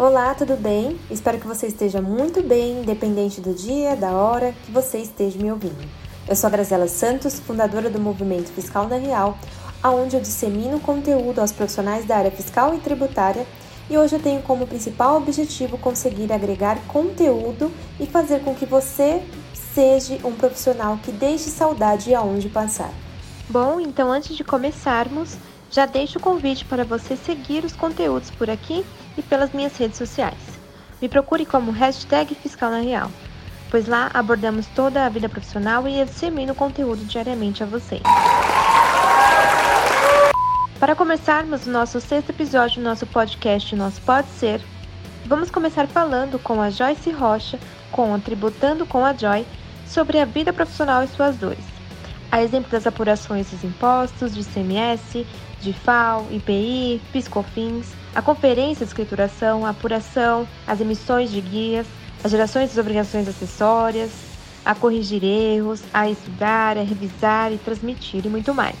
Olá, tudo bem? Espero que você esteja muito bem, independente do dia, da hora que você esteja me ouvindo. Eu sou a Grazela Santos, fundadora do Movimento Fiscal na Real, aonde eu dissemino conteúdo aos profissionais da área fiscal e tributária, e hoje eu tenho como principal objetivo conseguir agregar conteúdo e fazer com que você seja um profissional que deixe saudade aonde passar. Bom, então antes de começarmos, já deixo o convite para você seguir os conteúdos por aqui e pelas minhas redes sociais. Me procure como hashtag Fiscal Real, pois lá abordamos toda a vida profissional e dissemino conteúdo diariamente a vocês. Para começarmos o nosso sexto episódio do nosso podcast Nosso Pode Ser, vamos começar falando com a Joyce Rocha, com Tributando com a Joy, sobre a vida profissional e suas dores. A exemplo das apurações dos impostos, de ICMS, de FAO, IPI, PiscoFins, a conferência de escrituração, a apuração, as emissões de guias, as gerações das obrigações acessórias, a corrigir erros, a estudar, a revisar e transmitir e muito mais.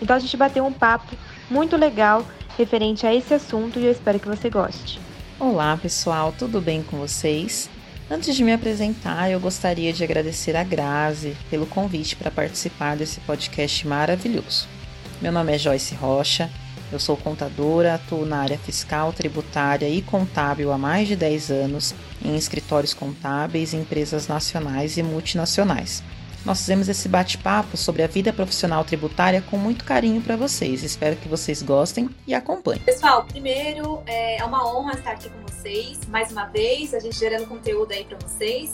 Então a gente bateu um papo muito legal referente a esse assunto e eu espero que você goste. Olá pessoal, tudo bem com vocês? Antes de me apresentar, eu gostaria de agradecer a Grazi pelo convite para participar desse podcast maravilhoso. Meu nome é Joyce Rocha, eu sou contadora, atuo na área fiscal, tributária e contábil há mais de 10 anos em escritórios contábeis, empresas nacionais e multinacionais. Nós fizemos esse bate-papo sobre a vida profissional tributária com muito carinho para vocês. Espero que vocês gostem e acompanhem. Pessoal, primeiro é uma honra estar aqui com vocês mais uma vez, a gente gerando conteúdo aí para vocês.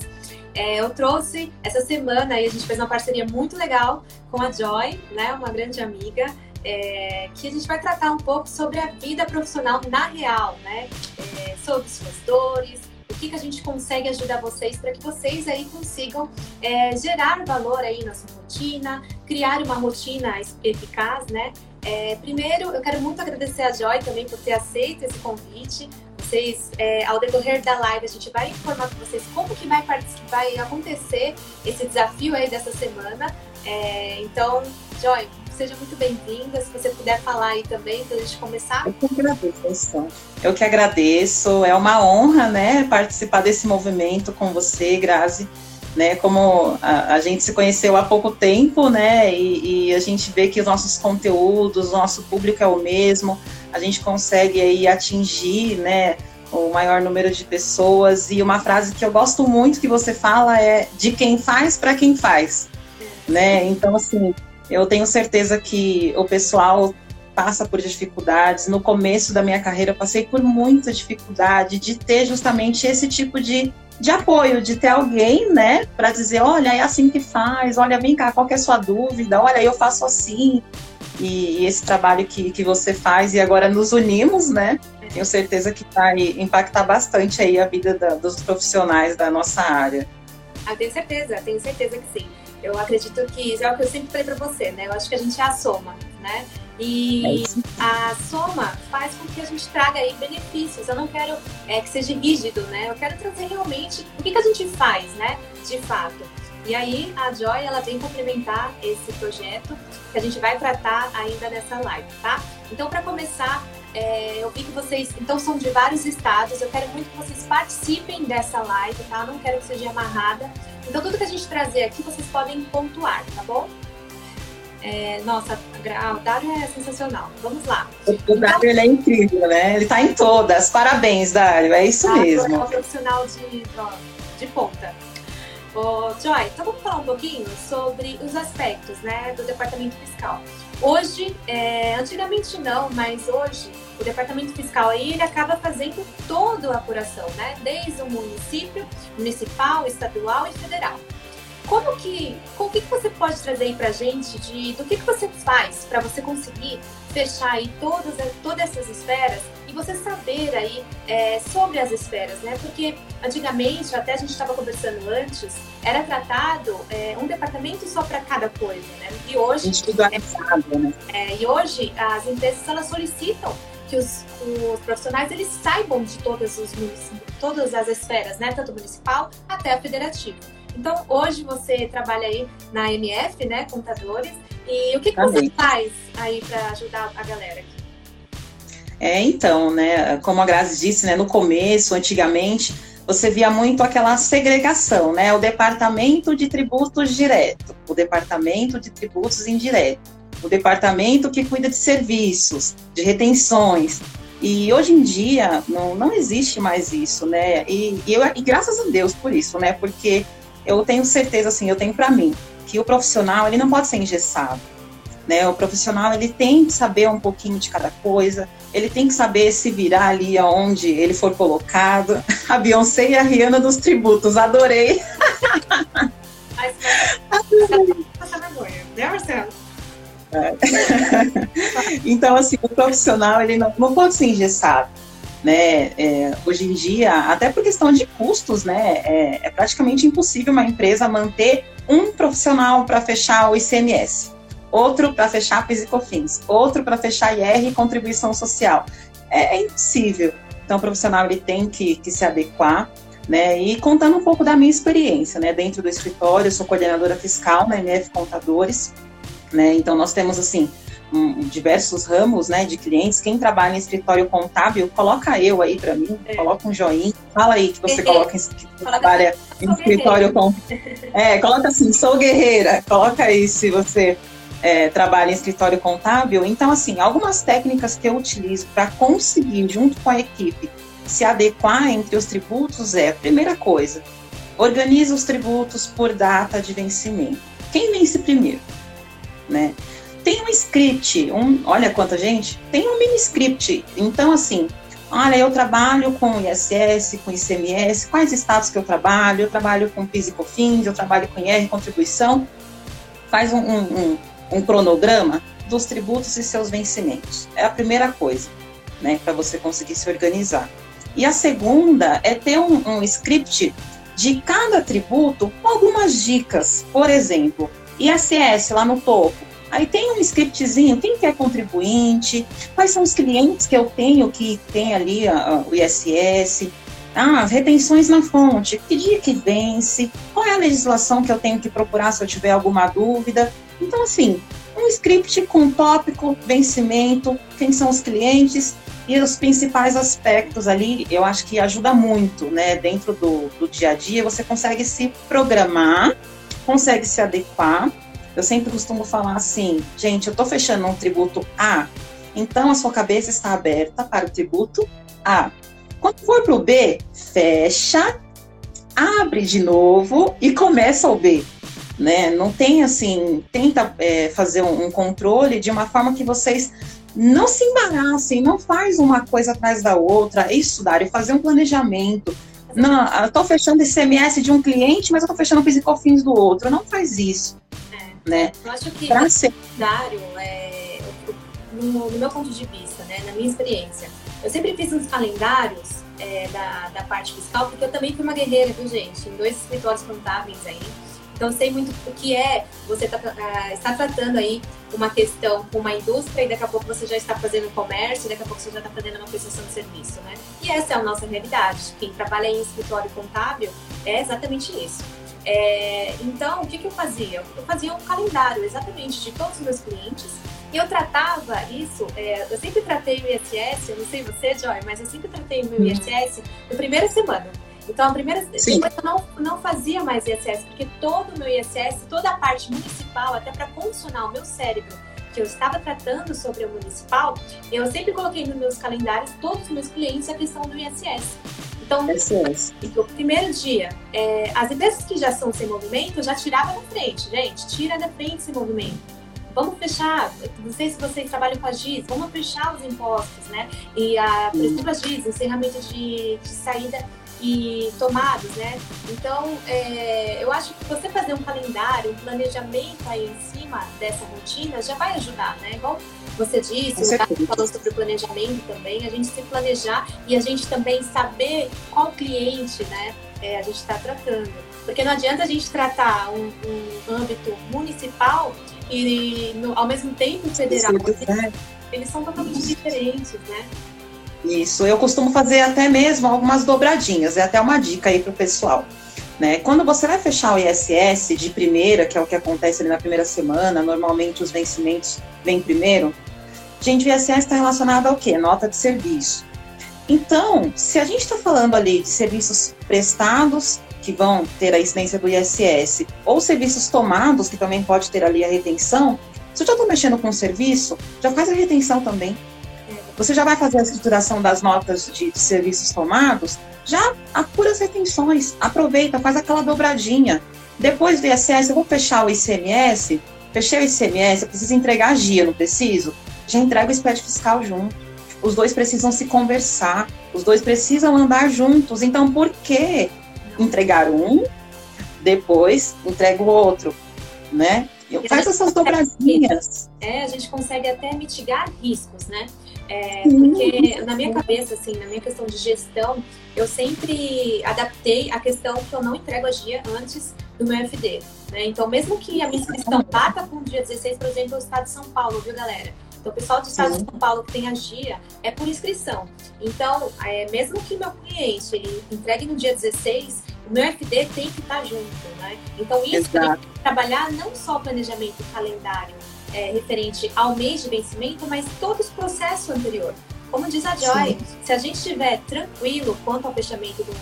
É, eu trouxe essa semana e a gente fez uma parceria muito legal com a Joy, né, uma grande amiga, é, que a gente vai tratar um pouco sobre a vida profissional na real, né, é, sobre suas dores, que, que a gente consegue ajudar vocês para que vocês aí consigam é, gerar valor aí na sua rotina, criar uma rotina eficaz, né? É, primeiro, eu quero muito agradecer a Joy também por ter aceito esse convite vocês, é, ao decorrer da live, a gente vai informar para vocês como que vai, vai acontecer esse desafio aí dessa semana. É, então, Joy, seja muito bem-vinda. Se você puder falar aí também, para a gente começar. Eu que agradeço, Eu que agradeço. É uma honra, né, participar desse movimento com você, Grazi. Né, como a, a gente se conheceu há pouco tempo, né, e, e a gente vê que os nossos conteúdos, o nosso público é o mesmo, a gente consegue aí atingir, né, o maior número de pessoas. E uma frase que eu gosto muito que você fala é de quem faz para quem faz, né? Então assim, eu tenho certeza que o pessoal passa por dificuldades. No começo da minha carreira, eu passei por muita dificuldade de ter justamente esse tipo de, de apoio, de ter alguém, né, para dizer: olha, é assim que faz, olha, vem cá, qual é a sua dúvida? Olha, eu faço assim e, e, esse trabalho que, que você faz e agora nos unimos, né? Tenho certeza que vai impactar bastante aí a vida da, dos profissionais da nossa área. Ah, tenho certeza, tenho certeza que sim. Eu acredito que isso é o que eu sempre falei para você, né? Eu acho que a gente é a soma, né? E é a soma faz com que a gente traga aí benefícios. Eu não quero é, que seja rígido, né? Eu quero trazer realmente o que, que a gente faz, né? De fato. E aí a Joy ela vem complementar esse projeto que a gente vai tratar ainda nessa live, tá? Então para começar, é, eu vi que vocês então são de vários estados. Eu quero muito que vocês participem dessa live, tá? Não quero que seja amarrada. Então tudo que a gente trazer aqui vocês podem pontuar, tá bom? É, nossa, o Dário é sensacional. Vamos lá. O então, Dário ele é incrível, né? Ele tá em todas. Parabéns, Dário. É isso mesmo. É um profissional de, de ponta. Ô, Joy, então vamos falar um pouquinho sobre os aspectos né, do departamento fiscal. Hoje, é, antigamente não, mas hoje o departamento fiscal aí ele acaba fazendo toda a apuração, né? Desde o município, municipal, estadual e federal. Como que, o que, que você pode trazer aí pra gente de, do que, que você faz para você conseguir fechar aí todas, todas essas esferas e você saber aí é, sobre as esferas, né? Porque antigamente, até a gente estava conversando antes, era tratado é, um departamento só para cada coisa, né? E hoje... É, né? É, e hoje as empresas, elas solicitam que os, os, profissionais eles saibam de todas, os, todas as esferas, né? Tanto municipal até a federativa. Então, hoje você trabalha aí na MF, né, contadores, e o que, que você faz aí para ajudar a galera aqui? É, então, né, como a Grazi disse, né, no começo, antigamente, você via muito aquela segregação, né, o departamento de tributos direto, o departamento de tributos indireto, o departamento que cuida de serviços, de retenções, e hoje em dia não, não existe mais isso, né, e, e, eu, e graças a Deus por isso, né, porque eu tenho certeza, assim, eu tenho para mim, que o profissional, ele não pode ser engessado, né? O profissional ele tem que saber um pouquinho de cada coisa, ele tem que saber se virar ali aonde ele for colocado. A Beyoncé e a Rihanna dos tributos, adorei. Mas, é. então, assim, o profissional ele não, não pode ser engessado. Né? É, hoje em dia, até por questão de custos, né, é, é praticamente impossível uma empresa manter um profissional para fechar o ICMS outro para fechar PIS outro para fechar IR e contribuição social. É, é, impossível. Então, o profissional ele tem que, que se adequar, né? E contando um pouco da minha experiência, né? Dentro do escritório, eu sou coordenadora fiscal na MF Contadores, né? Então, nós temos, assim, diversos ramos, né, de clientes. Quem trabalha em escritório contábil, coloca eu aí para mim, é. coloca um joinha, fala aí que você coloca que trabalha em escritório contábil. É, coloca assim, sou guerreira, coloca aí se você é, trabalha em escritório contábil. Então, assim, algumas técnicas que eu utilizo para conseguir, junto com a equipe, se adequar entre os tributos é, primeira coisa, organiza os tributos por data de vencimento. Quem vence primeiro? Né? Tem um script, um, olha quanta gente, tem um mini script. Então, assim, olha, eu trabalho com ISS, com ICMS, quais estados que eu trabalho? Eu trabalho com PIS e COFINS, eu trabalho com IR, contribuição. Faz um, um, um cronograma dos tributos e seus vencimentos. É a primeira coisa, né, para você conseguir se organizar. E a segunda é ter um, um script de cada tributo com algumas dicas. Por exemplo, ISS lá no topo. Aí tem um scriptzinho, quem que é contribuinte, quais são os clientes que eu tenho que tem ali a, a, o ISS, ah, retenções na fonte, que dia que vence, qual é a legislação que eu tenho que procurar se eu tiver alguma dúvida. Então, assim, um script com tópico, vencimento, quem são os clientes e os principais aspectos ali, eu acho que ajuda muito, né? Dentro do, do dia a dia, você consegue se programar, consegue se adequar. Eu sempre costumo falar assim, gente, eu estou fechando um tributo A, então a sua cabeça está aberta para o tributo A. Quando for para o B, fecha, abre de novo e começa o B né? Não tem assim, tenta é, fazer um, controle de uma forma que vocês não se embaraçem, não faz uma coisa atrás da outra, é estudar e fazer um planejamento. Não, eu estou fechando ICMS de um cliente, mas eu estou fechando Pisicofins do outro. Não faz isso. É. Né? Eu acho que o ser... calendário, é, no, no, meu ponto de vista, né, na minha experiência, eu sempre fiz uns calendários é, da, da parte fiscal, porque eu também fui uma guerreira, viu, gente? Em dois escritórios contábeis aí. Então, sei muito o que é você tá, uh, está tratando aí uma questão com uma indústria e daqui a pouco você já está fazendo comércio, daqui a pouco você já está fazendo uma prestação de serviço, né? E essa é a nossa realidade. Quem trabalha em escritório contábil é exatamente isso. É, então, o que, que eu fazia? Eu fazia um calendário exatamente de todos os meus clientes e eu tratava isso, é, eu sempre tratei o ISS, eu não sei você, Joy, mas eu sempre tratei o meu uhum. ISS na primeira semana. Então, a primeira Sim. depois eu não, não fazia mais ISS, porque todo o meu ISS, toda a parte municipal, até para condicionar o meu cérebro, que eu estava tratando sobre o municipal, eu sempre coloquei nos meus calendários todos os meus clientes a questão do ISS. Então, no primeiro dia, é, as empresas que já são sem movimento, eu já tirava da frente, gente, tira da frente esse movimento vamos fechar, não sei se vocês trabalham com a GIS, vamos fechar os impostos, né? E a, por exemplo, a GIS, encerramento de, de saída e tomados, né? Então, é, eu acho que você fazer um calendário, um planejamento aí em cima dessa rotina já vai ajudar, né? Igual você disse, o Ricardo falou sobre o planejamento também, a gente se planejar e a gente também saber qual cliente, né, é, a gente está tratando. Porque não adianta a gente tratar um, um âmbito municipal e no, ao mesmo tempo federal. Sim, eles são totalmente diferentes, né? Isso, eu costumo fazer até mesmo algumas dobradinhas, é até uma dica aí para o pessoal. Né? Quando você vai fechar o ISS de primeira, que é o que acontece ali na primeira semana, normalmente os vencimentos vêm primeiro, Gente, o ISS está relacionado ao quê? Nota de serviço. Então, se a gente está falando ali de serviços prestados, que vão ter a incidência do ISS, ou serviços tomados, que também pode ter ali a retenção, se eu já estou mexendo com o serviço, já faz a retenção também. Você já vai fazer a escrituração das notas de, de serviços tomados, já apura as retenções, aproveita, faz aquela dobradinha. Depois do ISS, eu vou fechar o ICMS, fechei o ICMS, eu preciso entregar a GIA, não preciso? Já entrega o SPED fiscal junto. Os dois precisam se conversar, os dois precisam andar juntos. Então, por que entregar um, depois entrega o outro, né? Faz essas dobradinhas. É, a gente consegue até mitigar riscos, né? É, porque na minha cabeça, assim, na minha questão de gestão, eu sempre adaptei a questão que eu não entrego a GIA antes do meu FD. Né? Então, mesmo que a minha inscrição bata com o dia 16, por exemplo, o estado de São Paulo, viu, galera? Então, o pessoal do estado Sim. de São Paulo que tem a GIA é por inscrição. Então, é, mesmo que meu cliente ele entregue no dia 16, o meu FD tem que estar junto, né? Então, isso tem que trabalhar não só o planejamento calendário é, referente ao mês de vencimento, mas todo esse processo anterior. Como diz a Joy, Sim. se a gente estiver tranquilo quanto ao fechamento do,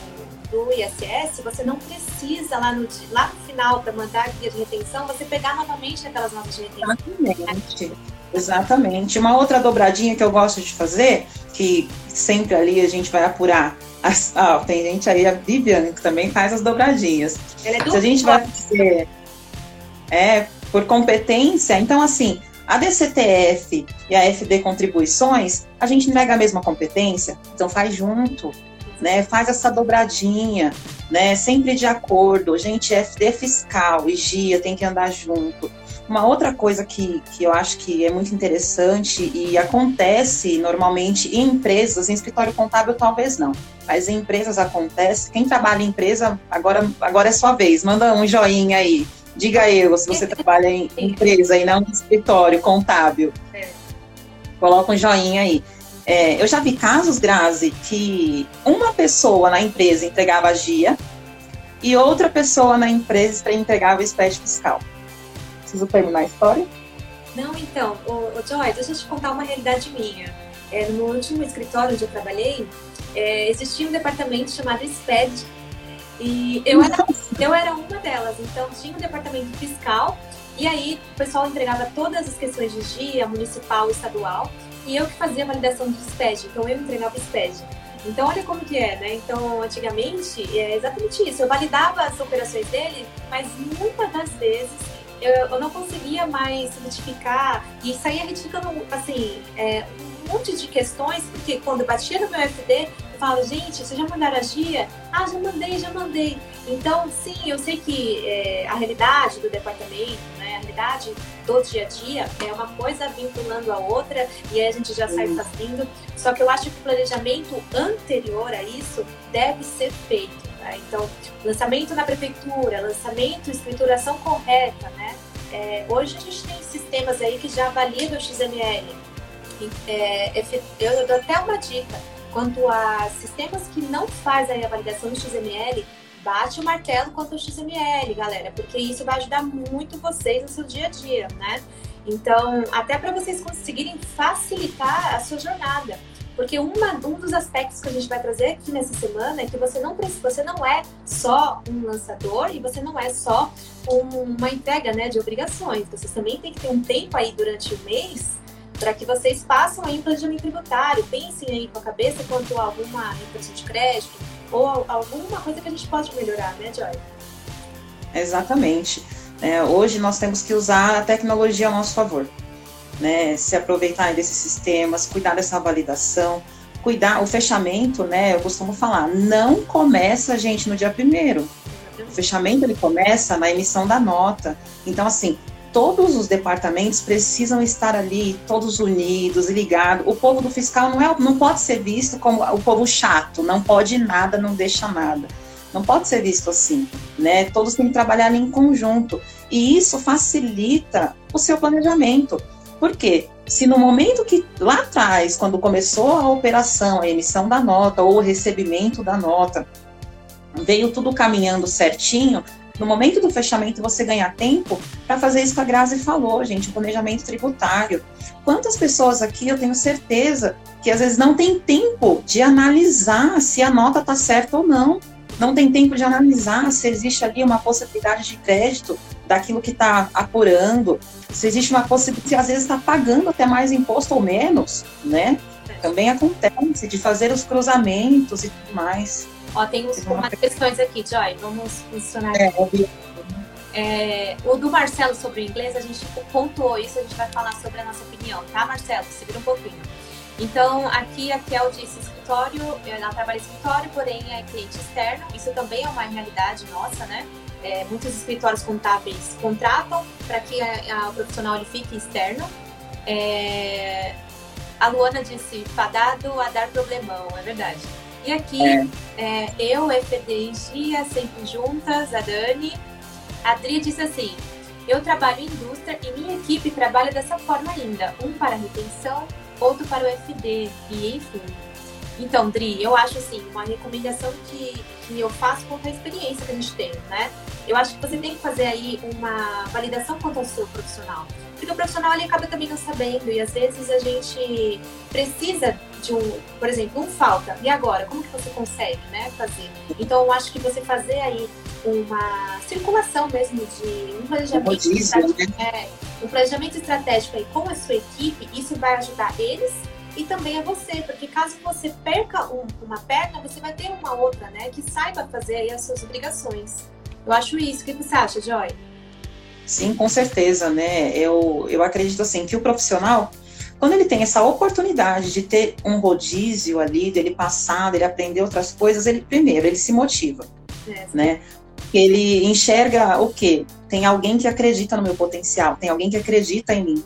do ISS, você não precisa lá no, lá no final para mandar a guia de retenção, você pegar novamente aquelas notas de retenção. Exatamente. Exatamente. Uma outra dobradinha que eu gosto de fazer, que sempre ali a gente vai apurar. As, ah, tem gente aí, a Viviane, que também faz as dobradinhas. É Se a gente vai fazer é, por competência, então assim, a DCTF e a FD Contribuições, a gente entrega a mesma competência, então faz junto, né? Faz essa dobradinha, né? Sempre de acordo. Gente, FD fiscal e GIA tem que andar junto. Uma outra coisa que, que eu acho que é muito interessante e acontece normalmente em empresas, em escritório contábil talvez não, mas em empresas acontece. Quem trabalha em empresa, agora, agora é sua vez, manda um joinha aí. Diga eu, se você trabalha em empresa e não em escritório contábil. É. Coloca um joinha aí. É, eu já vi casos, Grazi, que uma pessoa na empresa entregava a GIA e outra pessoa na empresa entregava o SPED fiscal. Preciso terminar a história? Não, então, o, o Joy, deixa eu te contar uma realidade minha. É, no último escritório onde eu trabalhei, é, existia um departamento chamado SPED e eu era, eu era uma delas. Então, tinha um departamento fiscal e aí o pessoal entregava todas as questões de dia, municipal, estadual e eu que fazia a validação do SPED. Então, eu entregava o SPED. Então, olha como que é, né? Então, antigamente, é exatamente isso. Eu validava as operações dele, mas muitas das vezes eu, eu não conseguia mais identificar e saía retificando, assim, é, um monte de questões, porque quando batia no meu FD, falava, gente, vocês já mandaram a GIA? Ah, já mandei, já mandei. Então, sim, eu sei que é, a realidade do departamento, né, a realidade do dia a dia é uma coisa vinculando a outra e aí a gente já sai fazendo. Só que eu acho que o planejamento anterior a isso deve ser feito. Né? Então, lançamento na prefeitura, lançamento, escrituração correta, né? É, hoje a gente tem sistemas aí que já validam o XML. É, eu dou até uma dica. Quanto a sistemas que não fazem a validação do XML, bate o martelo quanto ao XML, galera, porque isso vai ajudar muito vocês no seu dia a dia, né? Então, até para vocês conseguirem facilitar a sua jornada. Porque uma, um dos aspectos que a gente vai trazer aqui nessa semana é que você não, você não é só um lançador e você não é só um, uma entrega né, de obrigações. Vocês também tem que ter um tempo aí durante o mês para que vocês façam aí um planejamento tributário, pensem aí com a cabeça quanto a alguma impressão de crédito ou alguma coisa que a gente pode melhorar, né, Joy? Exatamente. É, hoje nós temos que usar a tecnologia a nosso favor né, se aproveitar desses sistemas, cuidar dessa validação, cuidar o fechamento, né? Eu costumo falar, não começa, gente, no dia primeiro. O fechamento ele começa na emissão da nota. Então, assim, todos os departamentos precisam estar ali, todos unidos ligados. O povo do fiscal não, é, não pode ser visto como o povo chato, não pode nada, não deixa nada. Não pode ser visto assim, né? Todos têm que trabalhar em conjunto. E isso facilita o seu planejamento. Por quê? Se no momento que lá atrás, quando começou a operação, a emissão da nota ou o recebimento da nota, veio tudo caminhando certinho, no momento do fechamento você ganhar tempo para fazer isso que a Grazi falou, gente, o planejamento tributário. Quantas pessoas aqui eu tenho certeza que às vezes não tem tempo de analisar se a nota está certa ou não, não tem tempo de analisar se existe ali uma possibilidade de crédito daquilo que está apurando, se existe uma possibilidade, se às vezes está pagando até mais imposto ou menos, né? Também acontece de fazer os cruzamentos e tudo mais. Ó, tem uns, umas questões aqui, Joy, vamos funcionar. É, é, o do Marcelo sobre o inglês, a gente pontuou isso, a gente vai falar sobre a nossa opinião, tá, Marcelo? Segura um pouquinho. Então, aqui a Kel disse escritório, ela trabalha em escritório, porém é cliente externo. Isso também é uma realidade nossa, né? É, muitos escritórios contábeis contratam para que a, a, o profissional ele fique externo. É, a Luana disse fadado a dar problemão, é verdade. E aqui, é. É, eu, FD e Gia, sempre juntas, a Dani. A Adri disse assim: eu trabalho em indústria e minha equipe trabalha dessa forma ainda. Um para retenção, outro para o FD, e enfim. Então, Dri, eu acho assim, uma recomendação que, que eu faço quanto à experiência que a gente tem, né? Eu acho que você tem que fazer aí uma validação quanto ao seu profissional. Porque o profissional ele acaba também não sabendo, e às vezes a gente precisa de um, por exemplo, um falta. E agora, como que você consegue, né, fazer? Então, eu acho que você fazer aí uma circulação mesmo de um planejamento, estratégico, né? é, um planejamento estratégico aí com a sua equipe, isso vai ajudar eles e também a você, porque caso você perca um, uma perna, você vai ter uma outra, né, que saiba fazer aí as suas obrigações. Eu acho isso. O que você acha, Joy? Sim, com certeza, né? Eu, eu acredito assim que o profissional, quando ele tem essa oportunidade de ter um rodízio ali, dele passar, dele aprender outras coisas, ele primeiro ele se motiva, é, né? Ele enxerga o quê? Tem alguém que acredita no meu potencial, tem alguém que acredita em mim.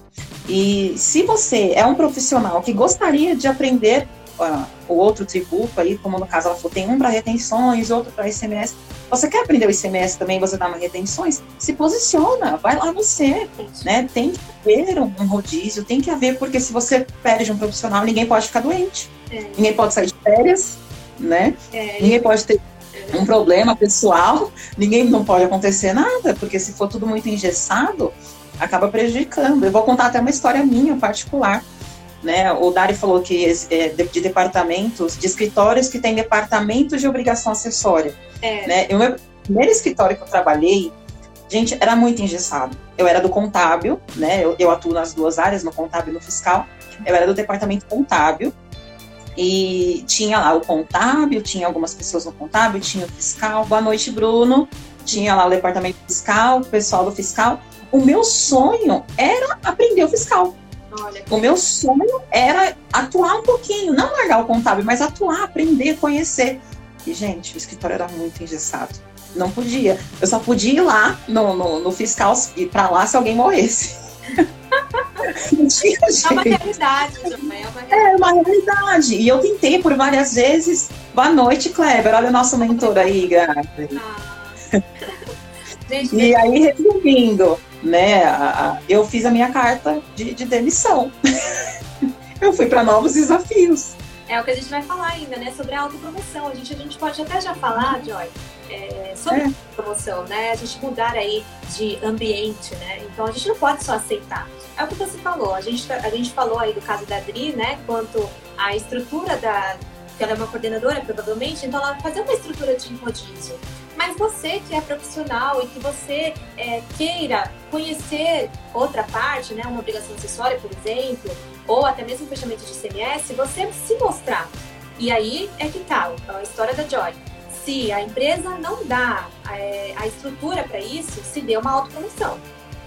E se você é um profissional que gostaria de aprender uh, o outro tributo aí, como no caso ela falou, tem um para retenções, outro para ICMS. Você quer aprender o ICMS também, você dá uma retenções? Se posiciona, vai lá você, né? Tem que haver um, um rodízio, tem que haver, porque se você perde um profissional, ninguém pode ficar doente, é. ninguém pode sair de férias, né? É. Ninguém pode ter um problema pessoal, ninguém não pode acontecer nada, porque se for tudo muito engessado, acaba prejudicando. Eu vou contar até uma história minha particular. Né? O Dari falou que é, de, departamentos, de escritórios que têm departamentos de obrigação acessória. É. Né? O meu primeiro escritório que eu trabalhei, gente, era muito engessado. Eu era do contábil, né? Eu, eu atuo nas duas áreas, no contábil e no fiscal. Eu era do departamento contábil e tinha lá o contábil, tinha algumas pessoas no contábil, tinha o fiscal. Boa noite, Bruno. Tinha lá o departamento fiscal, o pessoal do fiscal. O meu sonho era aprender o fiscal. Olha. O meu sonho era atuar um pouquinho, não largar o contábil, mas atuar, aprender, conhecer. E, gente, o escritório era muito engessado. Não podia. Eu só podia ir lá no, no, no fiscal e para lá se alguém morresse. Não tinha jeito. É uma realidade também. É uma realidade. É uma realidade. E eu tentei por várias vezes. Boa noite, Kleber. Olha o nosso mentor aí, Gabi. Ah. e aí, resumindo, né, a, a, eu fiz a minha carta de, de demissão. eu fui para novos desafios. É o que a gente vai falar ainda, né? Sobre a autopromoção. A gente, a gente pode até já falar, Joy, é, sobre é. promoção, né? A gente mudar aí de ambiente, né? Então a gente não pode só aceitar. É o que você falou. A gente, a gente falou aí do caso da Adri, né? Quanto à estrutura da. que ela é uma coordenadora, provavelmente, então ela vai fazer uma estrutura de rodízio. Mas você que é profissional e que você é, queira conhecer outra parte, né? Uma obrigação acessória, por exemplo, ou até mesmo fechamento de CMS, você se mostrar. E aí é que tá a história da Joy. Se a empresa não dá é, a estrutura para isso, se dê uma autopromoção.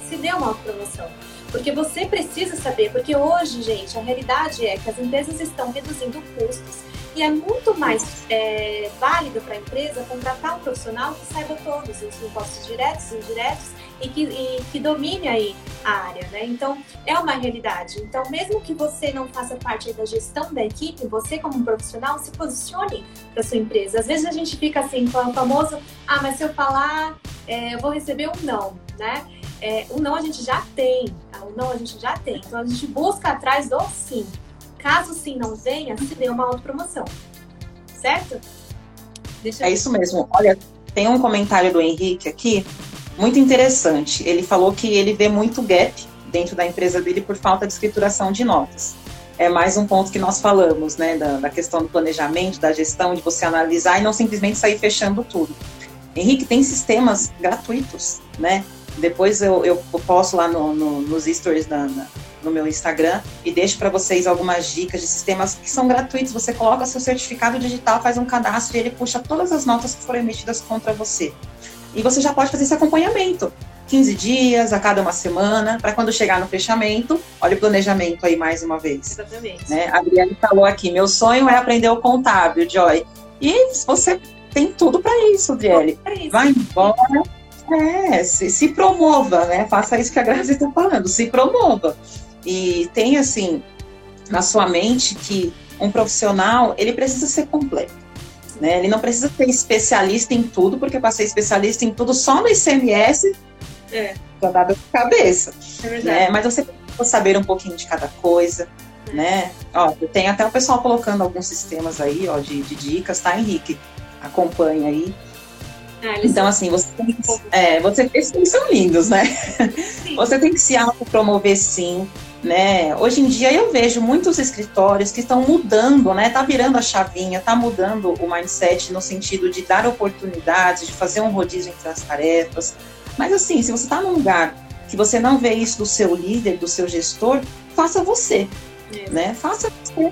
Se dê uma autopromoção. Porque você precisa saber, porque hoje, gente, a realidade é que as empresas estão reduzindo custos e é muito mais é, válido para a empresa contratar um profissional que saiba todos os impostos diretos e indiretos e que, e que domine aí a área, né? Então, é uma realidade. Então, mesmo que você não faça parte da gestão da equipe, você como um profissional, se posicione para sua empresa. Às vezes a gente fica assim, com o famoso, ah, mas se eu falar, é, eu vou receber um não, né? É, um não a gente já tem, tá? um não a gente já tem. Então, a gente busca atrás do sim. Caso sim não venha, se dê uma autopromoção. Certo? Deixa é isso mesmo. Olha, tem um comentário do Henrique aqui, muito interessante. Ele falou que ele vê muito gap dentro da empresa dele por falta de escrituração de notas. É mais um ponto que nós falamos, né, da, da questão do planejamento, da gestão, de você analisar e não simplesmente sair fechando tudo. Henrique, tem sistemas gratuitos, né? Depois eu, eu posto lá no, no, nos stories da, no meu Instagram e deixo para vocês algumas dicas de sistemas que são gratuitos. Você coloca seu certificado digital, faz um cadastro e ele puxa todas as notas que foram emitidas contra você. E você já pode fazer esse acompanhamento. 15 dias, a cada uma semana, para quando chegar no fechamento, olha o planejamento aí mais uma vez. Exatamente. Né? A Adriane falou aqui: meu sonho é aprender o contábil, Joy. E você tem tudo para isso, Adriele. Vai embora. É, se, se, promova, né? Faça isso que a Grazi está falando, se promova. E tem assim na sua mente que um profissional ele precisa ser completo. Né? Ele não precisa ser especialista em tudo, porque para ser especialista em tudo só no ICMS é. já dá dor de cabeça. É. Né? Mas você precisa saber um pouquinho de cada coisa. É. Né? Ó, tem até o pessoal colocando alguns sistemas aí, ó, de, de dicas, tá, Henrique? Acompanha aí. Ah, então, assim, você tem que, é, você, esses são lindos, né? Sim. Você tem que se autopromover sim, né? Hoje em dia eu vejo muitos escritórios que estão mudando, né? Tá virando a chavinha, tá mudando o mindset no sentido de dar oportunidades, de fazer um rodízio entre as tarefas. Mas assim, se você está num lugar que você não vê isso do seu líder, do seu gestor, faça você, é. né? Faça você,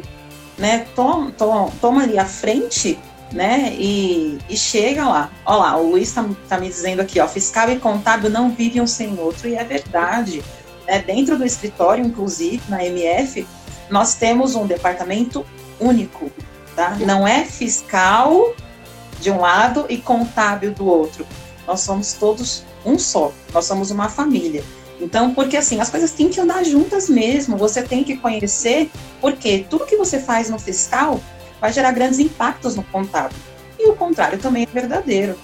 né? Toma, toma, toma ali a frente né? E, e, chega lá. Olha lá, o Luiz está tá me dizendo aqui, ó, fiscal e contábil não vivem um sem outro, e é verdade. Né? Dentro do escritório, inclusive, na MF, nós temos um departamento único, tá? Não é fiscal de um lado e contábil do outro. Nós somos todos um só, nós somos uma família. Então, porque assim, as coisas têm que andar juntas mesmo, você tem que conhecer, porque tudo que você faz no fiscal vai gerar grandes impactos no contábil. E o contrário também é verdadeiro.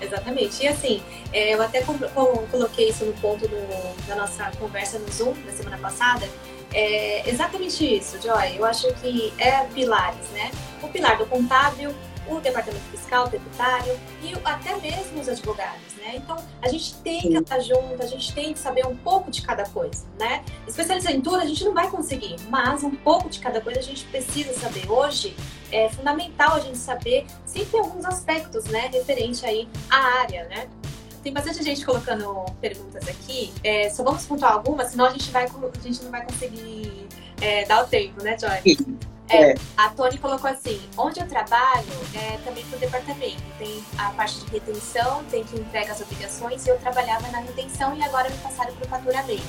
Exatamente. E assim, é, eu até coloquei isso no ponto do, da nossa conversa no Zoom da semana passada. É exatamente isso, Joy. Eu acho que é pilares, né? O pilar do contábil, o departamento fiscal, tributário e até mesmo os advogados, né? Então, a gente tem que estar junto, a gente tem que saber um pouco de cada coisa, né? Especializar em tudo a gente não vai conseguir, mas um pouco de cada coisa a gente precisa saber. Hoje é fundamental a gente saber sempre alguns aspectos, né, referente aí à área, né? Tem bastante gente colocando perguntas aqui. É, só vamos pontuar algumas, senão a gente, vai, a gente não vai conseguir é, dar o tempo, né, Joy? É, é, a Tony colocou assim: onde eu trabalho é também para o departamento. Tem a parte de retenção, tem que entregar as obrigações, e eu trabalhava na retenção e agora me passaram para o faturamento.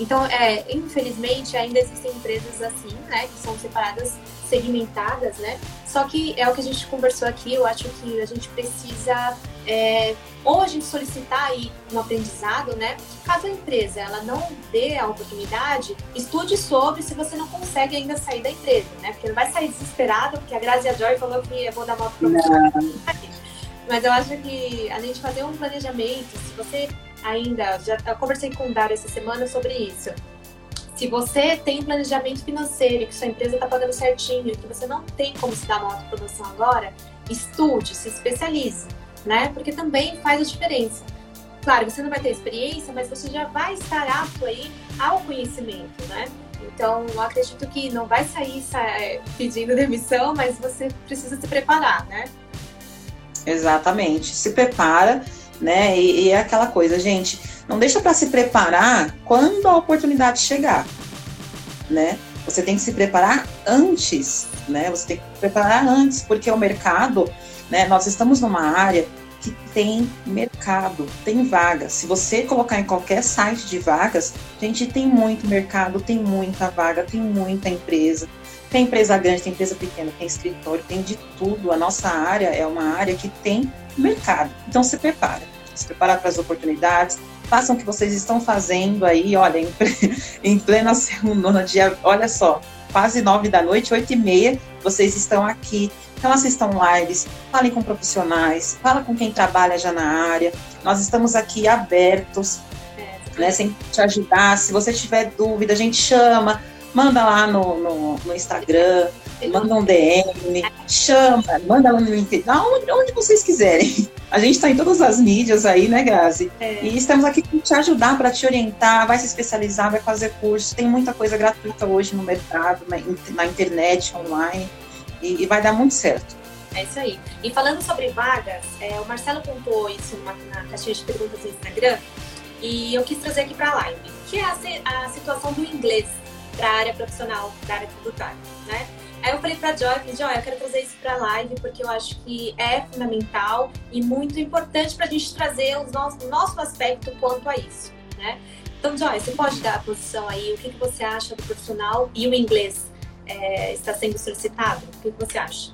Então, é, infelizmente, ainda existem empresas assim, né, que são separadas, segmentadas, né? Só que é o que a gente conversou aqui, eu acho que a gente precisa é, ou a gente solicitar aí um aprendizado, né? Caso a empresa ela não dê a oportunidade, estude sobre se você não consegue ainda sair da empresa, né? Porque não vai sair desesperado, porque a Grazi a Joy falou que eu vou dar uma promoção. Mas eu acho que a gente fazer um planejamento, se você ainda, já eu conversei com o Dário essa semana sobre isso. Se você tem planejamento financeiro, que sua empresa está pagando certinho, que você não tem como se dar uma autopromoção agora, estude, se especialize, né? Porque também faz a diferença. Claro, você não vai ter experiência, mas você já vai estar apto aí ao conhecimento, né? Então, eu acredito que não vai sair é, pedindo demissão, mas você precisa se preparar, né? Exatamente. Se prepara né? E, e é aquela coisa, gente, não deixa para se preparar quando a oportunidade chegar, né? Você tem que se preparar antes, né? Você tem que se preparar antes, porque o mercado, né? Nós estamos numa área que tem mercado, tem vagas. Se você colocar em qualquer site de vagas, gente, tem muito mercado, tem muita vaga, tem muita empresa. Tem empresa grande, tem empresa pequena, tem escritório, tem de tudo. A nossa área é uma área que tem mercado. Então se prepara, se prepara para as oportunidades, façam o que vocês estão fazendo aí, olha, em, em plena segunda dia, olha só, quase nove da noite, oito e meia, vocês estão aqui. Então assistam lives, falem com profissionais, fala com quem trabalha já na área. Nós estamos aqui abertos, é, né, sem te ajudar. Se você tiver dúvida, a gente chama, manda lá no, no, no Instagram, manda um DM, chama, manda lá no LinkedIn, onde, onde vocês quiserem. A gente está em todas as mídias aí, né, Grazi? É. E estamos aqui para te ajudar, para te orientar, vai se especializar, vai fazer curso. Tem muita coisa gratuita hoje no mercado, na, na internet, online, e, e, vai dar muito certo. É isso aí. E falando sobre vagas, é, o Marcelo pontuou isso numa, na caixinha de perguntas no Instagram, e eu quis trazer aqui para a live, que é a, a situação do inglês para a área profissional, da área tributária, né? Aí eu falei pra Joy, falei, Joy, eu quero trazer isso pra live porque eu acho que é fundamental e muito importante pra gente trazer o nosso, nosso aspecto quanto a isso, né? Então, Joy, você pode dar a posição aí, o que, que você acha do profissional e o inglês é, está sendo solicitado? O que, que você acha?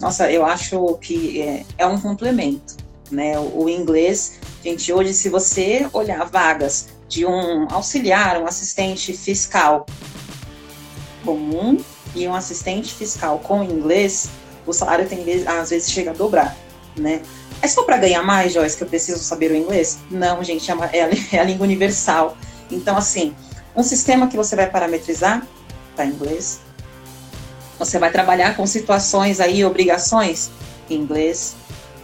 Nossa, eu acho que é, é um complemento, né? O, o inglês, gente, hoje se você olhar vagas de um auxiliar, um assistente fiscal comum e um assistente fiscal com inglês, o salário tem às vezes chega a dobrar, né? É só para ganhar mais, Joyce, que eu preciso saber o inglês? Não, gente, é, é, é a língua universal. Então, assim, um sistema que você vai parametrizar está em inglês. Você vai trabalhar com situações aí, obrigações em inglês.